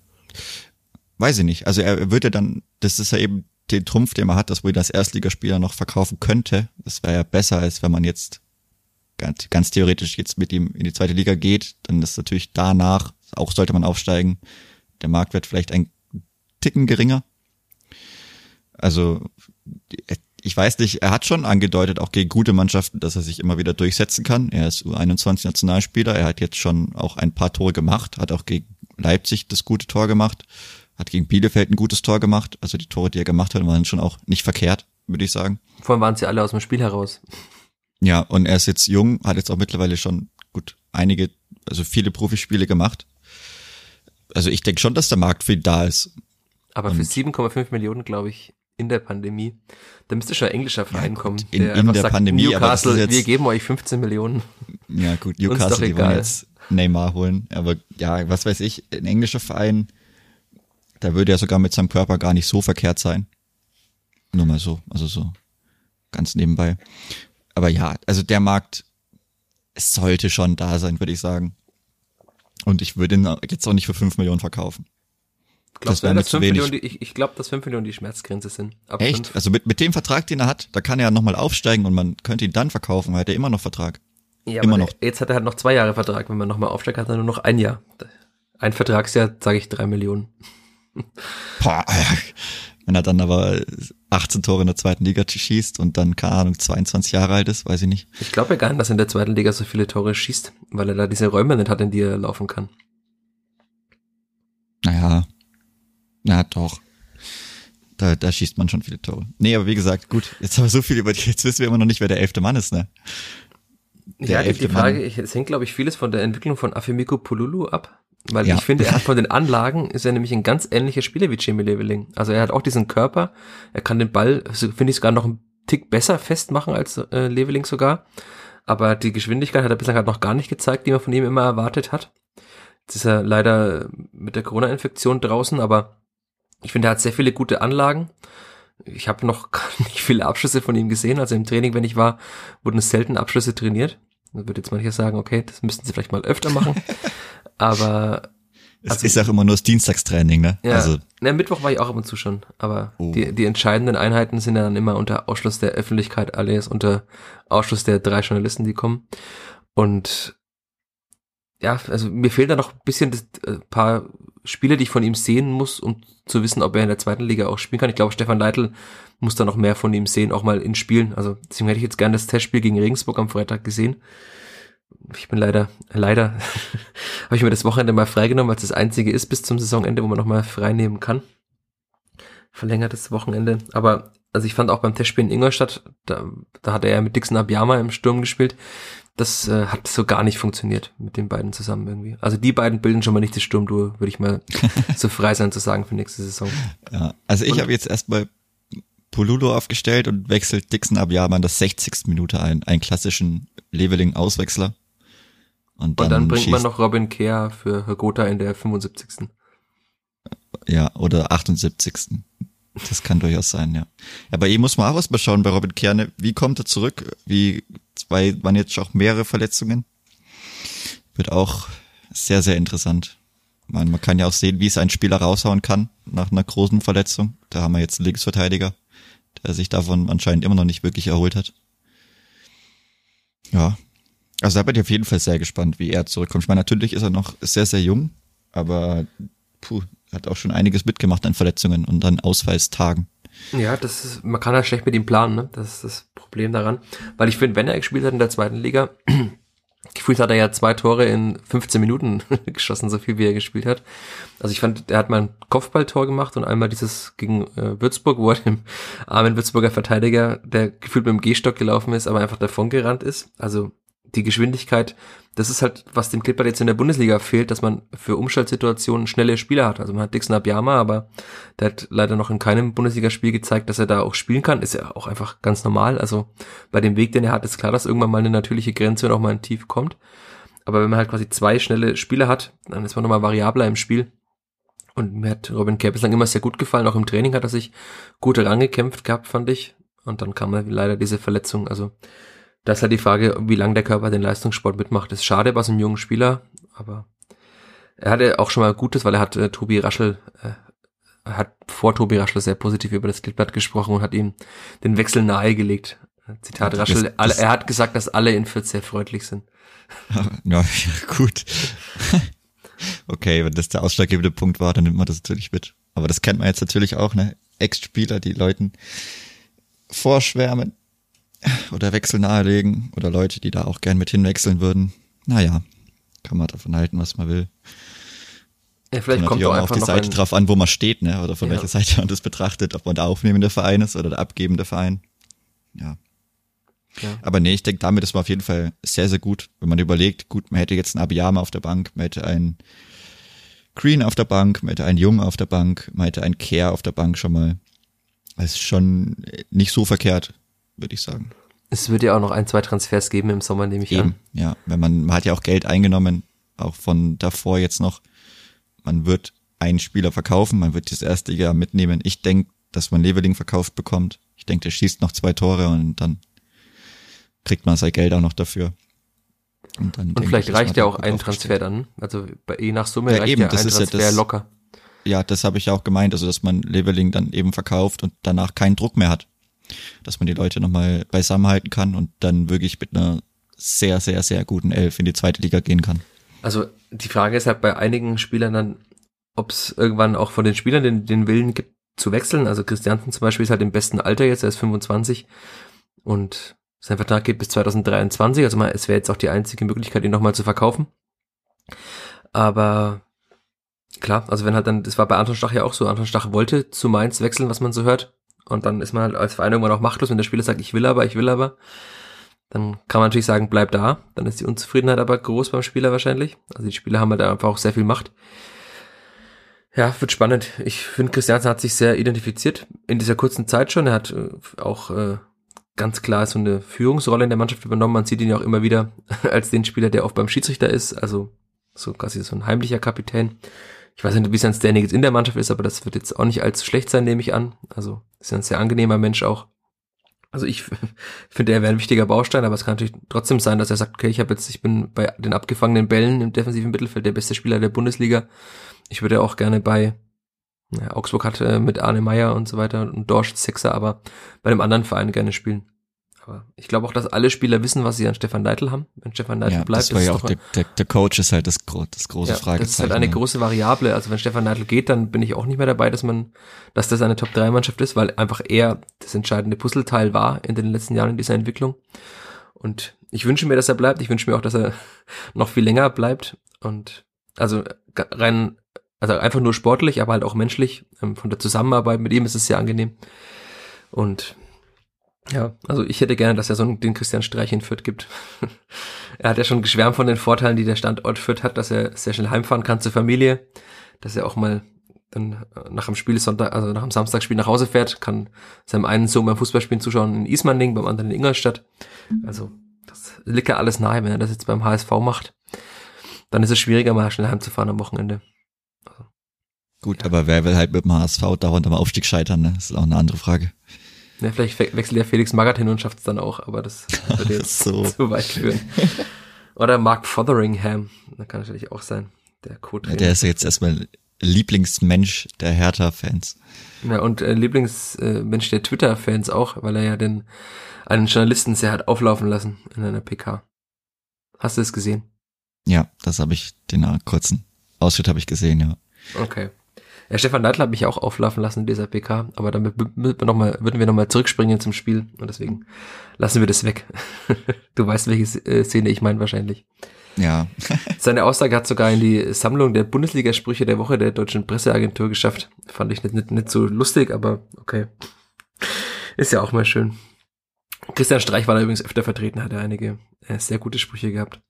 weiß ich nicht. Also er würde dann, das ist ja eben den Trumpf, den man hat, dass man ihn als Erstligaspieler noch verkaufen könnte. Das wäre ja besser, als wenn man jetzt ganz, ganz theoretisch jetzt mit ihm in die zweite Liga geht. Dann ist natürlich danach, auch sollte man aufsteigen, der Marktwert vielleicht ein Ticken geringer. Also ich weiß nicht, er hat schon angedeutet, auch gegen gute Mannschaften, dass er sich immer wieder durchsetzen kann. Er ist U21-Nationalspieler, er hat jetzt schon auch ein paar Tore gemacht, hat auch gegen Leipzig das gute Tor gemacht, hat gegen Bielefeld ein gutes Tor gemacht. Also die Tore, die er gemacht hat, waren schon auch nicht verkehrt, würde ich sagen. Vor allem waren sie alle aus dem Spiel heraus. Ja, und er ist jetzt jung, hat jetzt auch mittlerweile schon gut einige, also viele Profispiele gemacht. Also ich denke schon, dass der Markt für ihn da ist. Aber für 7,5 Millionen, glaube ich, in der Pandemie, da müsste schon ein englischer Verein Ja, kommen. in- in der sagt, Pandemie, aber Newcastle, ist jetzt- wir geben euch 15 Millionen. Ja, gut, Newcastle, die wollen jetzt Neymar holen. Aber ja, was weiß ich, ein englischer Verein, da würde er sogar mit seinem Körper gar nicht so verkehrt sein. Nur mal so, also so ganz nebenbei. Aber ja, also der Markt, es sollte schon da sein, würde ich sagen. Und ich würde ihn jetzt auch nicht für 5 Millionen verkaufen. Glaubst wär du, mir dass zu 5 wenig. Die, ich, ich glaube, dass 5 Millionen die Schmerzgrenze sind. Ab Echt? fünf. Also mit, mit dem Vertrag, den er hat, da kann er ja nochmal aufsteigen und man könnte ihn dann verkaufen, weil er immer noch Vertrag. Ja, immer noch. Jetzt hat er halt noch zwei Jahre Vertrag. Wenn man nochmal aufsteigt, hat er nur noch ein Jahr. Ein Vertragsjahr, sage ich, drei Millionen. Boah, wenn er dann aber 18 Tore in der zweiten Liga schießt und dann, keine Ahnung, 22 Jahre alt ist, weiß ich nicht. Ich glaube ja gar nicht, dass er in der zweiten Liga so viele Tore schießt, weil er da diese Räume nicht hat, in die er laufen kann. Naja, na doch. Da, da schießt man schon viele Tore. Nee, aber wie gesagt, gut, jetzt haben wir so viel über die, jetzt wissen wir immer noch nicht, wer der elfte Mann ist, ne? Der ja, die, elfte die Frage, Mann. es hängt, glaube ich, vieles von der Entwicklung von Afemiko Pululu ab. Weil Ja. ich finde, er hat <laughs> von den Anlagen, ist er nämlich ein ganz ähnlicher Spieler wie Jamie Leveling. Also er hat auch diesen Körper, er kann den Ball, so finde ich sogar noch einen Tick besser festmachen als äh, Leveling sogar. Aber die Geschwindigkeit hat er bislang halt noch gar nicht gezeigt, die man von ihm immer erwartet hat. Jetzt ist er leider mit der Corona-Infektion draußen, aber ich finde, er hat sehr viele gute Anlagen. Ich habe noch <laughs> gar nicht viele Abschlüsse von ihm gesehen. Also im Training, wenn ich war, wurden selten Abschlüsse trainiert. Da würde jetzt mancher sagen, okay, das müssten sie vielleicht mal öfter machen. <laughs> aber Es Also- ist auch immer nur das Dienstagstraining, ne? ja, Also, na, Mittwoch war ich auch ab und zu schon. Aber Oh. die, die entscheidenden Einheiten sind ja dann immer unter Ausschluss der Öffentlichkeit, alles unter Ausschluss der drei Journalisten, die kommen. Und ja, also mir fehlt da noch ein bisschen das, äh, paar Spiele, die ich von ihm sehen muss, um zu wissen, ob er in der zweiten Liga auch spielen kann. Ich glaube, Stefan Leitl muss da noch mehr von ihm sehen, auch mal in Spielen. Also deswegen hätte ich jetzt gerne das Testspiel gegen Regensburg am Freitag gesehen. Ich bin leider, leider, <laughs> habe ich mir das Wochenende mal freigenommen, weil es das einzige ist bis zum Saisonende, wo man noch mal frei nehmen kann. Verlängertes Wochenende. Aber also ich fand auch beim Testspiel in Ingolstadt, da, da hat er ja mit Dixon Abiyama im Sturm gespielt. Das äh, hat so gar nicht funktioniert mit den beiden zusammen irgendwie. Also die beiden bilden schon mal nicht das Sturmduo, würde ich mal <laughs> so frei sein zu sagen für nächste Saison. ja. Also ich habe jetzt erstmal Pululo aufgestellt und wechselt Dixon Abiyama in der 60. Minute ein. Einen klassischen Leveling-Auswechsler. Und dann, Und dann bringt man noch Robin Kehr für Hagota in der 75. Ja, oder 78. Das kann durchaus sein, ja. ja. Bei ihm muss man auch was mal schauen, bei Robin Kerne. Wie kommt er zurück? Wie, zwei waren jetzt auch mehrere Verletzungen. Wird auch sehr, sehr interessant. Man, man kann ja auch sehen, wie es ein Spieler raushauen kann nach einer großen Verletzung. Da haben wir jetzt einen Linksverteidiger, der sich davon anscheinend immer noch nicht wirklich erholt hat. Ja. Also da bin ich auf jeden Fall sehr gespannt, wie er zurückkommt. Ich meine, natürlich ist er noch sehr, sehr jung, aber puh, hat auch schon einiges mitgemacht an Verletzungen und an Ausfallstagen. Ja, das ist, man kann halt schlecht mit ihm planen, ne? Das ist das Problem daran. Weil ich finde, wenn er gespielt hat in der zweiten Liga, <clears throat> gefühlt hat er ja zwei Tore in 15 Minuten <laughs> geschossen, so viel wie er gespielt hat. Also ich fand, er hat mal ein Kopfballtor gemacht und einmal dieses gegen äh, Würzburg, wo er dem armen Würzburger Verteidiger, der gefühlt mit dem Gehstock gelaufen ist, aber einfach davon gerannt ist. Also die Geschwindigkeit, das ist halt, was dem Clipper jetzt in der Bundesliga fehlt, dass man für Umschaltsituationen schnelle Spieler hat. Also man hat Dixon Abiyama, aber der hat leider noch in keinem Bundesligaspiel gezeigt, dass er da auch spielen kann. Ist ja auch einfach ganz normal. Also bei dem Weg, den er hat, ist klar, dass irgendwann mal eine natürliche Grenze und auch mal ein Tief kommt. Aber wenn man halt quasi zwei schnelle Spieler hat, dann ist man nochmal variabler im Spiel. Und mir hat Robin Kerr bislang immer sehr gut gefallen. Auch im Training hat er sich gut rangekämpft gehabt, fand ich. Und dann kam leider diese Verletzung. Also das ist halt die Frage, wie lange der Körper den Leistungssport mitmacht. Das ist schade bei so einem jungen Spieler, aber er hatte auch schon mal Gutes, weil er hat äh, Tobi Raschel, äh, hat vor Tobi Raschel sehr positiv über das Klippblatt gesprochen und hat ihm den Wechsel nahegelegt. Zitat ja, Raschel, alle, er hat gesagt, dass alle in Fürth sehr freundlich sind. <laughs> Ja, gut. <laughs> okay, wenn das der ausschlaggebende Punkt war, dann nimmt man das natürlich mit. Aber das kennt man jetzt natürlich auch, ne? Ex-Spieler, die Leuten vorschwärmen oder Wechsel nahelegen oder Leute, die da auch gern mit hinwechseln würden. Naja, kann man davon halten, was man will. Ja, vielleicht kommt, kommt auch auf die Seite drauf an, wo man steht, ne? Oder von ja. welcher Seite man das betrachtet, ob man der aufnehmende Verein ist oder der abgebende Verein. Ja. ja. Aber nee, ich denke, damit ist man auf jeden Fall sehr, sehr gut, wenn man überlegt, gut, man hätte jetzt einen Abiyama auf der Bank, man hätte einen Green auf der Bank, man hätte einen Jung auf der Bank, man hätte einen Care auf der Bank schon mal. Das ist schon nicht so verkehrt würde ich sagen. Es wird ja auch noch ein, zwei Transfers geben im Sommer, nehme ich Eben, an. Ja, wenn man, man hat ja auch Geld eingenommen, auch von davor jetzt noch. Man wird einen Spieler verkaufen, man wird das erste Jahr mitnehmen. Ich denke, dass man Leveling verkauft bekommt. Ich denke, der schießt noch zwei Tore und dann kriegt man sein Geld auch noch dafür. Und, dann und vielleicht ich, reicht ja auch ein Transfer dann. Also bei, je nach Summe ja, reicht eben, ja ein Transfer ja das, locker. Ja, das habe ich ja auch gemeint, also dass man Leveling dann eben verkauft und danach keinen Druck mehr hat dass man die Leute nochmal beisammenhalten kann und dann wirklich mit einer sehr, sehr, sehr guten Elf in die zweite Liga gehen kann. Also die Frage ist halt bei einigen Spielern dann, ob es irgendwann auch von den Spielern den, den Willen gibt zu wechseln. Also Christiansen zum Beispiel ist halt im besten Alter jetzt, er ist 25 und sein Vertrag geht bis 2023. Also mal, es wäre jetzt auch die einzige Möglichkeit, ihn nochmal zu verkaufen. Aber klar, also wenn halt dann, das war bei Anton Stach ja auch so, Anton Stach wollte zu Mainz wechseln, was man so hört. Und dann ist man halt als Verein irgendwann auch machtlos, wenn der Spieler sagt, ich will aber, ich will aber. Dann kann man natürlich sagen, bleib da. Dann ist die Unzufriedenheit aber groß beim Spieler wahrscheinlich. Also die Spieler haben halt einfach auch sehr viel Macht. Ja, wird spannend. Ich finde, Christiansen hat sich sehr identifiziert in dieser kurzen Zeit schon. Er hat äh, auch äh, ganz klar so eine Führungsrolle in der Mannschaft übernommen. Man sieht ihn ja auch immer wieder <laughs> als den Spieler, der oft beim Schiedsrichter ist. Also so quasi so ein heimlicher Kapitän. Ich weiß nicht, wie sein Standing jetzt in der Mannschaft ist, aber das wird jetzt auch nicht allzu schlecht sein, nehme ich an. Also ist ja ein sehr angenehmer Mensch auch. Also ich <laughs> finde, er wäre ein wichtiger Baustein, aber es kann natürlich trotzdem sein, dass er sagt, okay, ich habe jetzt, ich bin bei den abgefangenen Bällen im defensiven Mittelfeld der beste Spieler der Bundesliga. Ich würde auch gerne bei ja, Augsburg hat äh, mit Arne Meyer und so weiter und Dorsch Sechser, aber bei einem anderen Verein gerne spielen. Aber ich glaube auch, dass alle Spieler wissen, was sie an Stefan Neidl haben. Wenn Stefan Neidl ja, bleibt, das war ja auch der, der, der, Coach ist halt das, das große ja, Fragezeichen. Das ist halt eine große Variable. Also wenn Stefan Neidl geht, dann bin ich auch nicht mehr dabei, dass man, dass das eine Top-3-Mannschaft ist, weil einfach er das entscheidende Puzzleteil war in den letzten Jahren in dieser Entwicklung. Und ich wünsche mir, dass er bleibt. Ich wünsche mir auch, dass er <laughs> noch viel länger bleibt. Und also rein, also einfach nur sportlich, aber halt auch menschlich. Ähm, von der Zusammenarbeit mit ihm ist es sehr angenehm. Und ja, also ich hätte gerne, dass er so einen, den Christian Streich in Fürth gibt. <laughs> er hat ja schon geschwärmt von den Vorteilen, die der Standort Fürth hat, dass er sehr schnell heimfahren kann zur Familie, dass er auch mal dann nach dem Spiel Sonntag, also nach dem Samstagspiel nach Hause fährt, kann seinem einen Sohn beim Fußballspielen zuschauen in Ismaning, beim anderen in Ingolstadt. Also das liegt ja alles nahe, wenn er das jetzt beim HSV macht. Dann ist es schwieriger, mal schnell heimzufahren am Wochenende. Also, Gut, ja. aber wer will halt mit dem HSV dauernd am Aufstieg scheitern, ne? Das ist auch eine andere Frage. Ja, vielleicht wechselt ja Felix Magath hin und schafft es dann auch, aber das würde <laughs> jetzt so. zu weit führen. Oder Mark Fotheringham, das kann natürlich auch sein, der Co-Trainer. Ja, der ist jetzt erstmal Lieblingsmensch der Hertha-Fans. Ja, und äh, Lieblingsmensch der Twitter-Fans auch, weil er ja den einen Journalisten sehr hat auflaufen lassen in einer PK. Hast du es gesehen? Ja, das habe ich, den kurzen Ausschnitt habe ich gesehen, ja. Okay. Ja, Stefan Neidl hat mich auch auflaufen lassen in dieser PK, aber damit wir noch mal, würden wir nochmal zurückspringen zum Spiel und deswegen lassen wir das weg. <laughs> du weißt, welche äh, Szene ich meine wahrscheinlich. Ja. <laughs> Seine Aussage hat sogar in die Sammlung der Bundesliga-Sprüche der Woche der deutschen Presseagentur geschafft. Fand ich nicht, nicht, nicht so lustig, aber okay. Ist ja auch mal schön. Christian Streich war da übrigens öfter vertreten, hat er einige äh, sehr gute Sprüche gehabt.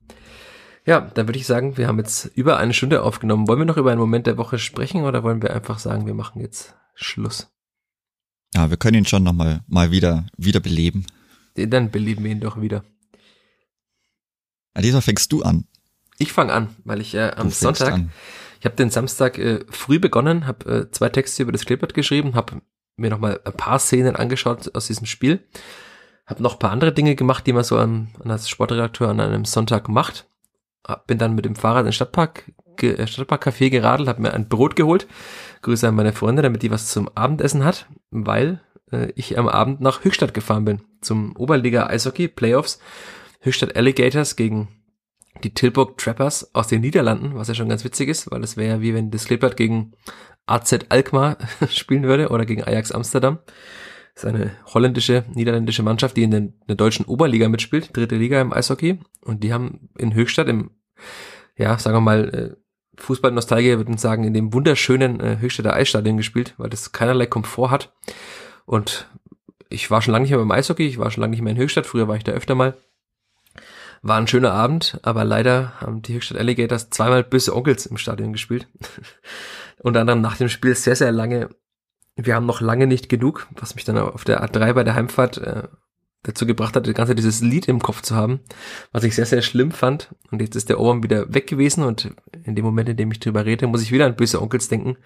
Ja, dann würde ich sagen, wir haben jetzt über eine Stunde aufgenommen. Wollen wir noch über einen Moment der Woche sprechen oder wollen wir einfach sagen, wir machen jetzt Schluss? Ja, wir können ihn schon nochmal mal wieder, wieder beleben. Dann beleben wir ihn doch wieder. Diesmal fängst du an. Ich fange an, weil ich äh, am Sonntag, an. ich habe den Samstag äh, früh begonnen, habe äh, zwei Texte über das Kleeblatt geschrieben, habe mir nochmal ein paar Szenen angeschaut aus diesem Spiel, habe noch ein paar andere Dinge gemacht, die man so an, als Sportredakteur an einem Sonntag macht. Bin dann mit dem Fahrrad in den Stadtpark, äh, Stadtparkcafé geradelt, habe mir ein Brot geholt. Grüße an meine Freunde, damit die was zum Abendessen hat, weil äh, ich am Abend nach Höchstadt gefahren bin zum Oberliga Eishockey Playoffs. Höchstadt Alligators gegen die Tilburg Trappers aus den Niederlanden, was ja schon ganz witzig ist, weil es wäre ja wie wenn das Kleeblatt gegen AZ Alkmaar <laughs> spielen würde oder gegen Ajax Amsterdam. Das ist eine holländische, niederländische Mannschaft, die in, den, in der deutschen Oberliga mitspielt, dritte Liga im Eishockey. Und die haben in Höchstadt im, ja, sagen wir mal, äh, Fußballnostalgier würden sagen, in dem wunderschönen äh, Höchstädter Eisstadion gespielt, weil das keinerlei Komfort hat. Und ich war schon lange nicht mehr beim Eishockey, ich war schon lange nicht mehr in Höchstadt, früher war ich da öfter mal. War ein schöner Abend, aber leider haben die Höchstadt Alligators zweimal böse Onkels im Stadion gespielt. <laughs> Unter anderem nach dem Spiel sehr, sehr lange. Wir haben noch lange nicht genug, was mich dann auf der A3 bei der Heimfahrt äh, dazu gebracht hat, das ganze dieses Lied im Kopf zu haben, was ich sehr, sehr schlimm fand. Und jetzt ist der Ohrwurm wieder weg gewesen und in dem Moment, in dem ich drüber rede, muss ich wieder an böse Onkels denken.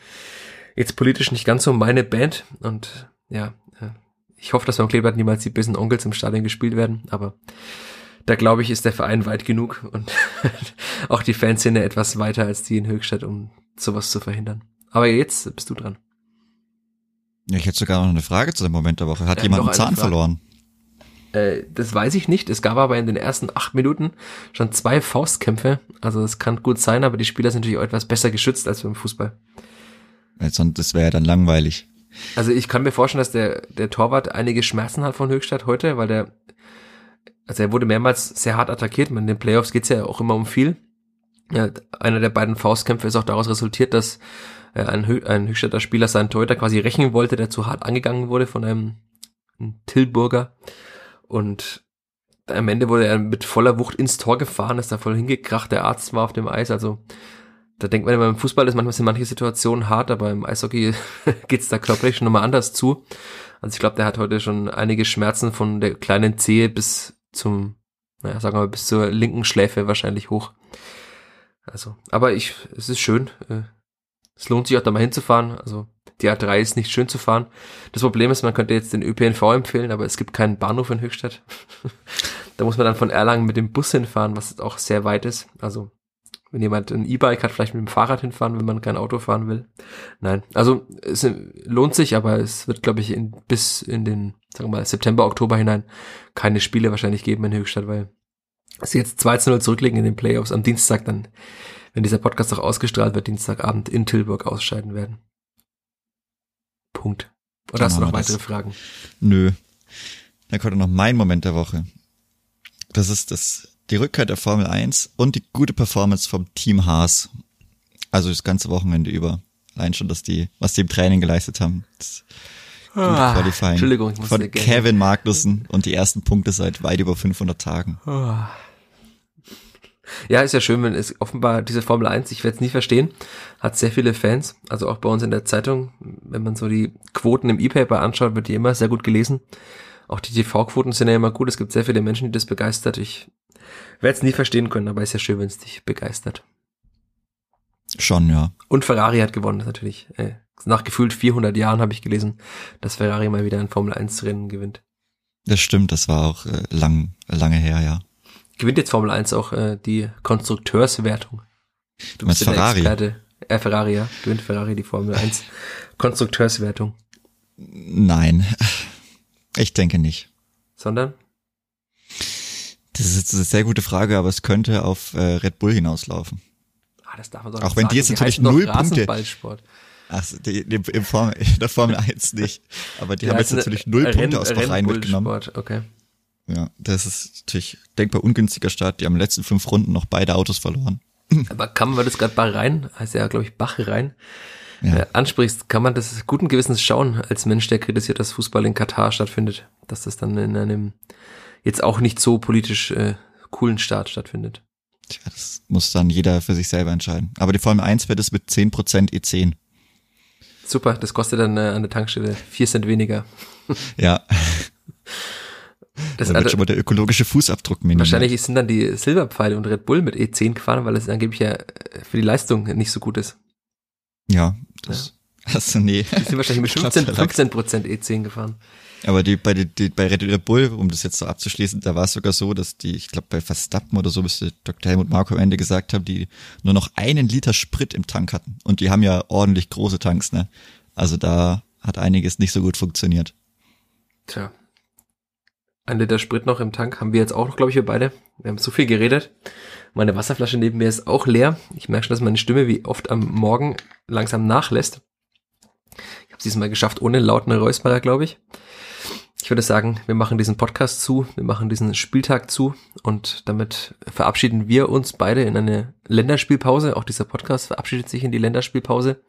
Jetzt politisch nicht ganz so meine Band und ja, äh, ich hoffe, dass beim Kleeblatt niemals die bösen Onkels im Stadion gespielt werden, aber da glaube ich, ist der Verein weit genug und <laughs> auch die Fanszene etwas weiter als die in Höchstadt, um sowas zu verhindern. Aber jetzt bist du dran. Ja, ich hätte sogar noch eine Frage zu dem Moment der Woche. Hat ja, jemand einen Zahn Frage. verloren? Äh, das weiß ich nicht. Es gab aber in den ersten acht Minuten schon zwei Faustkämpfe. Also es kann gut sein, aber die Spieler sind natürlich auch etwas besser geschützt als beim Fußball. Sonst das wäre ja dann langweilig. Also ich kann mir vorstellen, dass der, der Torwart einige Schmerzen hat von Höchstadt heute, weil der also er wurde mehrmals sehr hart attackiert. In den Playoffs geht's ja auch immer um viel. Ja, einer der beiden Faustkämpfe ist auch daraus resultiert, dass äh, ein, Hö ein Höchstädter Spieler seinen Torhüter quasi rächen wollte, der zu hart angegangen wurde von einem, einem Tilburger. Und am Ende wurde er mit voller Wucht ins Tor gefahren, ist da voll hingekracht, der Arzt war auf dem Eis, also da denkt man immer, im Fußball ist manchmal sind manche Situationen hart, aber im Eishockey <laughs> geht's da körperlich schon nochmal anders zu. Also ich glaube, der hat heute schon einige Schmerzen von der kleinen Zehe bis zum, naja, sagen wir mal, bis zur linken Schläfe wahrscheinlich hoch. Also, aber ich, es ist schön. Es lohnt sich auch da mal hinzufahren. Also, die A3 ist nicht schön zu fahren. Das Problem ist, man könnte jetzt den ÖPNV empfehlen, aber es gibt keinen Bahnhof in Höchstadt. <laughs> da muss man dann von Erlangen mit dem Bus hinfahren, was auch sehr weit ist. Also, wenn jemand ein E-Bike hat, vielleicht mit dem Fahrrad hinfahren, wenn man kein Auto fahren will. Nein, also es lohnt sich, aber es wird, glaube ich, in, bis in den, sagen wir mal, September, Oktober hinein keine Spiele wahrscheinlich geben in Höchstadt, weil sie jetzt 2 zu 0 zurücklegen in den Playoffs am Dienstag dann, wenn dieser Podcast auch ausgestrahlt wird, Dienstagabend in Tilburg ausscheiden werden. Punkt. Oder hast du noch weitere das. Fragen? Nö. Dann kommt noch mein Moment der Woche. Das ist das die Rückkehr der Formel 1 und die gute Performance vom Team Haas. Also das ganze Wochenende über. Allein schon, dass die, was die im Training geleistet haben. Das ah, Qualifying Entschuldigung, ich muss von Kevin Magnussen und die ersten Punkte seit weit über 500 Tagen. Ah. Ja, ist ja schön, wenn es offenbar diese Formel 1, ich werde es nie verstehen, hat sehr viele Fans, also auch bei uns in der Zeitung, wenn man so die Quoten im E-Paper anschaut, wird die immer sehr gut gelesen. Auch die TV-Quoten sind ja immer gut, es gibt sehr viele Menschen, die das begeistert. Ich werde es nie verstehen können, aber ist ja schön, wenn es dich begeistert. Schon, ja. Und Ferrari hat gewonnen, natürlich. Äh, nach gefühlt 400 Jahren habe ich gelesen, dass Ferrari mal wieder ein Formel 1 Rennen gewinnt. Das stimmt, das war auch äh, lang, lange her, ja. Gewinnt jetzt Formel 1 auch äh, die Konstrukteurswertung? Du bist Ferrari. Experte. Äh, Ferrari, ja. Gewinnt Ferrari die Formel 1 Konstrukteurswertung? Nein, ich denke nicht. Sondern? Das ist jetzt eine sehr gute Frage, aber es könnte auf äh, Red Bull hinauslaufen. Ah, das darf man doch Auch wenn sagen. die jetzt natürlich die null Punkte. Ach, die, die, im Form, in der Formel 1 nicht. Aber die, die haben jetzt natürlich null Punkte aus Bahrain mitgenommen. Okay. Ja, das ist natürlich denkbar ungünstiger Start. Die haben in den letzten fünf Runden noch beide Autos verloren. <laughs> Aber kann man das gerade Bahrain, heißt ja, glaube ich, Bahrain, ja. äh, ansprichst, kann man das guten Gewissens schauen, als Mensch, der kritisiert, dass Fußball in Katar stattfindet, dass das dann in einem jetzt auch nicht so politisch äh, coolen Start stattfindet. Tja, das muss dann jeder für sich selber entscheiden. Aber die Formel 1 wird es mit 10% E10. Super, das kostet dann äh, an der Tankstelle vier Cent weniger. Ja. <laughs> Das da wird also, schon mal der ökologische Fußabdruck minimiert. wahrscheinlich sind dann die Silberpfeile und Red Bull mit E10 gefahren, weil es angeblich ja äh, für die Leistung nicht so gut ist. Ja, das, also nee. Die sind wahrscheinlich mit <laughs> 15, 15 Prozent E10 gefahren. Aber die, bei, die, die, bei Red Bull, um das jetzt so abzuschließen, da war es sogar so, dass die, ich glaube bei Verstappen oder so, müsste Dr. Helmut Marko am Ende gesagt haben, die nur noch einen Liter Sprit im Tank hatten. Und die haben ja ordentlich große Tanks, ne? Also da hat einiges nicht so gut funktioniert. Tja. Ein Liter Sprit noch im Tank haben wir jetzt auch noch, glaube ich, wir beide. Wir haben so viel geredet. Meine Wasserflasche neben mir ist auch leer. Ich merke schon, dass meine Stimme wie oft am Morgen langsam nachlässt. Ich habe es diesmal geschafft ohne lauten Räusperer, glaube ich. Ich würde sagen, wir machen diesen Podcast zu, wir machen diesen Spieltag zu und damit verabschieden wir uns beide in eine Länderspielpause. Auch dieser Podcast verabschiedet sich in die Länderspielpause.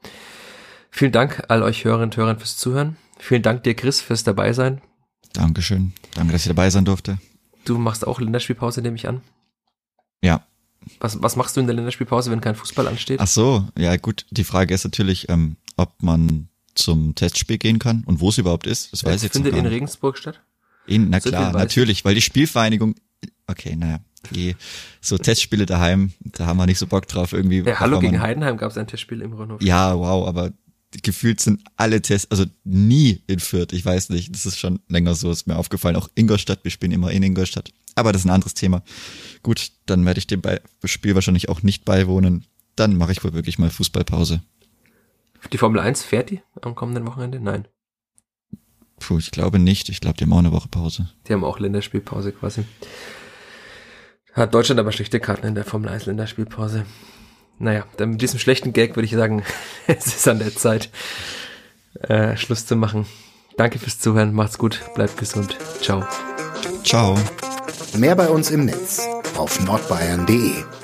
Vielen Dank all euch Hörerinnen und Hörern fürs Zuhören. Vielen Dank dir, Chris, fürs dabei sein. Dankeschön. Danke, dass ich dabei sein durfte. Du machst auch Länderspielpause, nehme ich an. Ja. Was, was machst du in der Länderspielpause, wenn kein Fußball ansteht? Ach so, ja gut. Die Frage ist natürlich, ähm, ob man zum Testspiel gehen kann und wo es überhaupt ist. Das weiß ich jetzt findet in. Regensburg statt. In, na So klar, natürlich, weil die Spielvereinigung, okay, naja, die, so Testspiele daheim, da haben wir nicht so Bock drauf irgendwie. Ja, Hallo gegen Heidenheim gab es ein Testspiel im Rundhof. Ja, wow, aber gefühlt sind alle Tests, also nie in Fürth, ich weiß nicht, das ist schon länger so, ist mir aufgefallen, auch Ingolstadt, wir spielen immer in Ingolstadt, aber das ist ein anderes Thema. Gut, dann werde ich dem Spiel wahrscheinlich auch nicht beiwohnen, dann mache ich wohl wirklich mal Fußballpause. Die Formel 1 fährt die am kommenden Wochenende? Nein. Puh, ich glaube nicht, ich glaube, die haben auch eine Woche Pause. Die haben auch Länderspielpause quasi. Hat Deutschland aber schlechte Karten in der Formel 1 Länderspielpause. Naja, dann mit diesem schlechten Gag würde ich sagen, <laughs> es ist an der Zeit, äh, Schluss zu machen. Danke fürs Zuhören, macht's gut, bleibt gesund. Ciao. Ciao. Mehr bei uns im Netz auf nordbayern.de.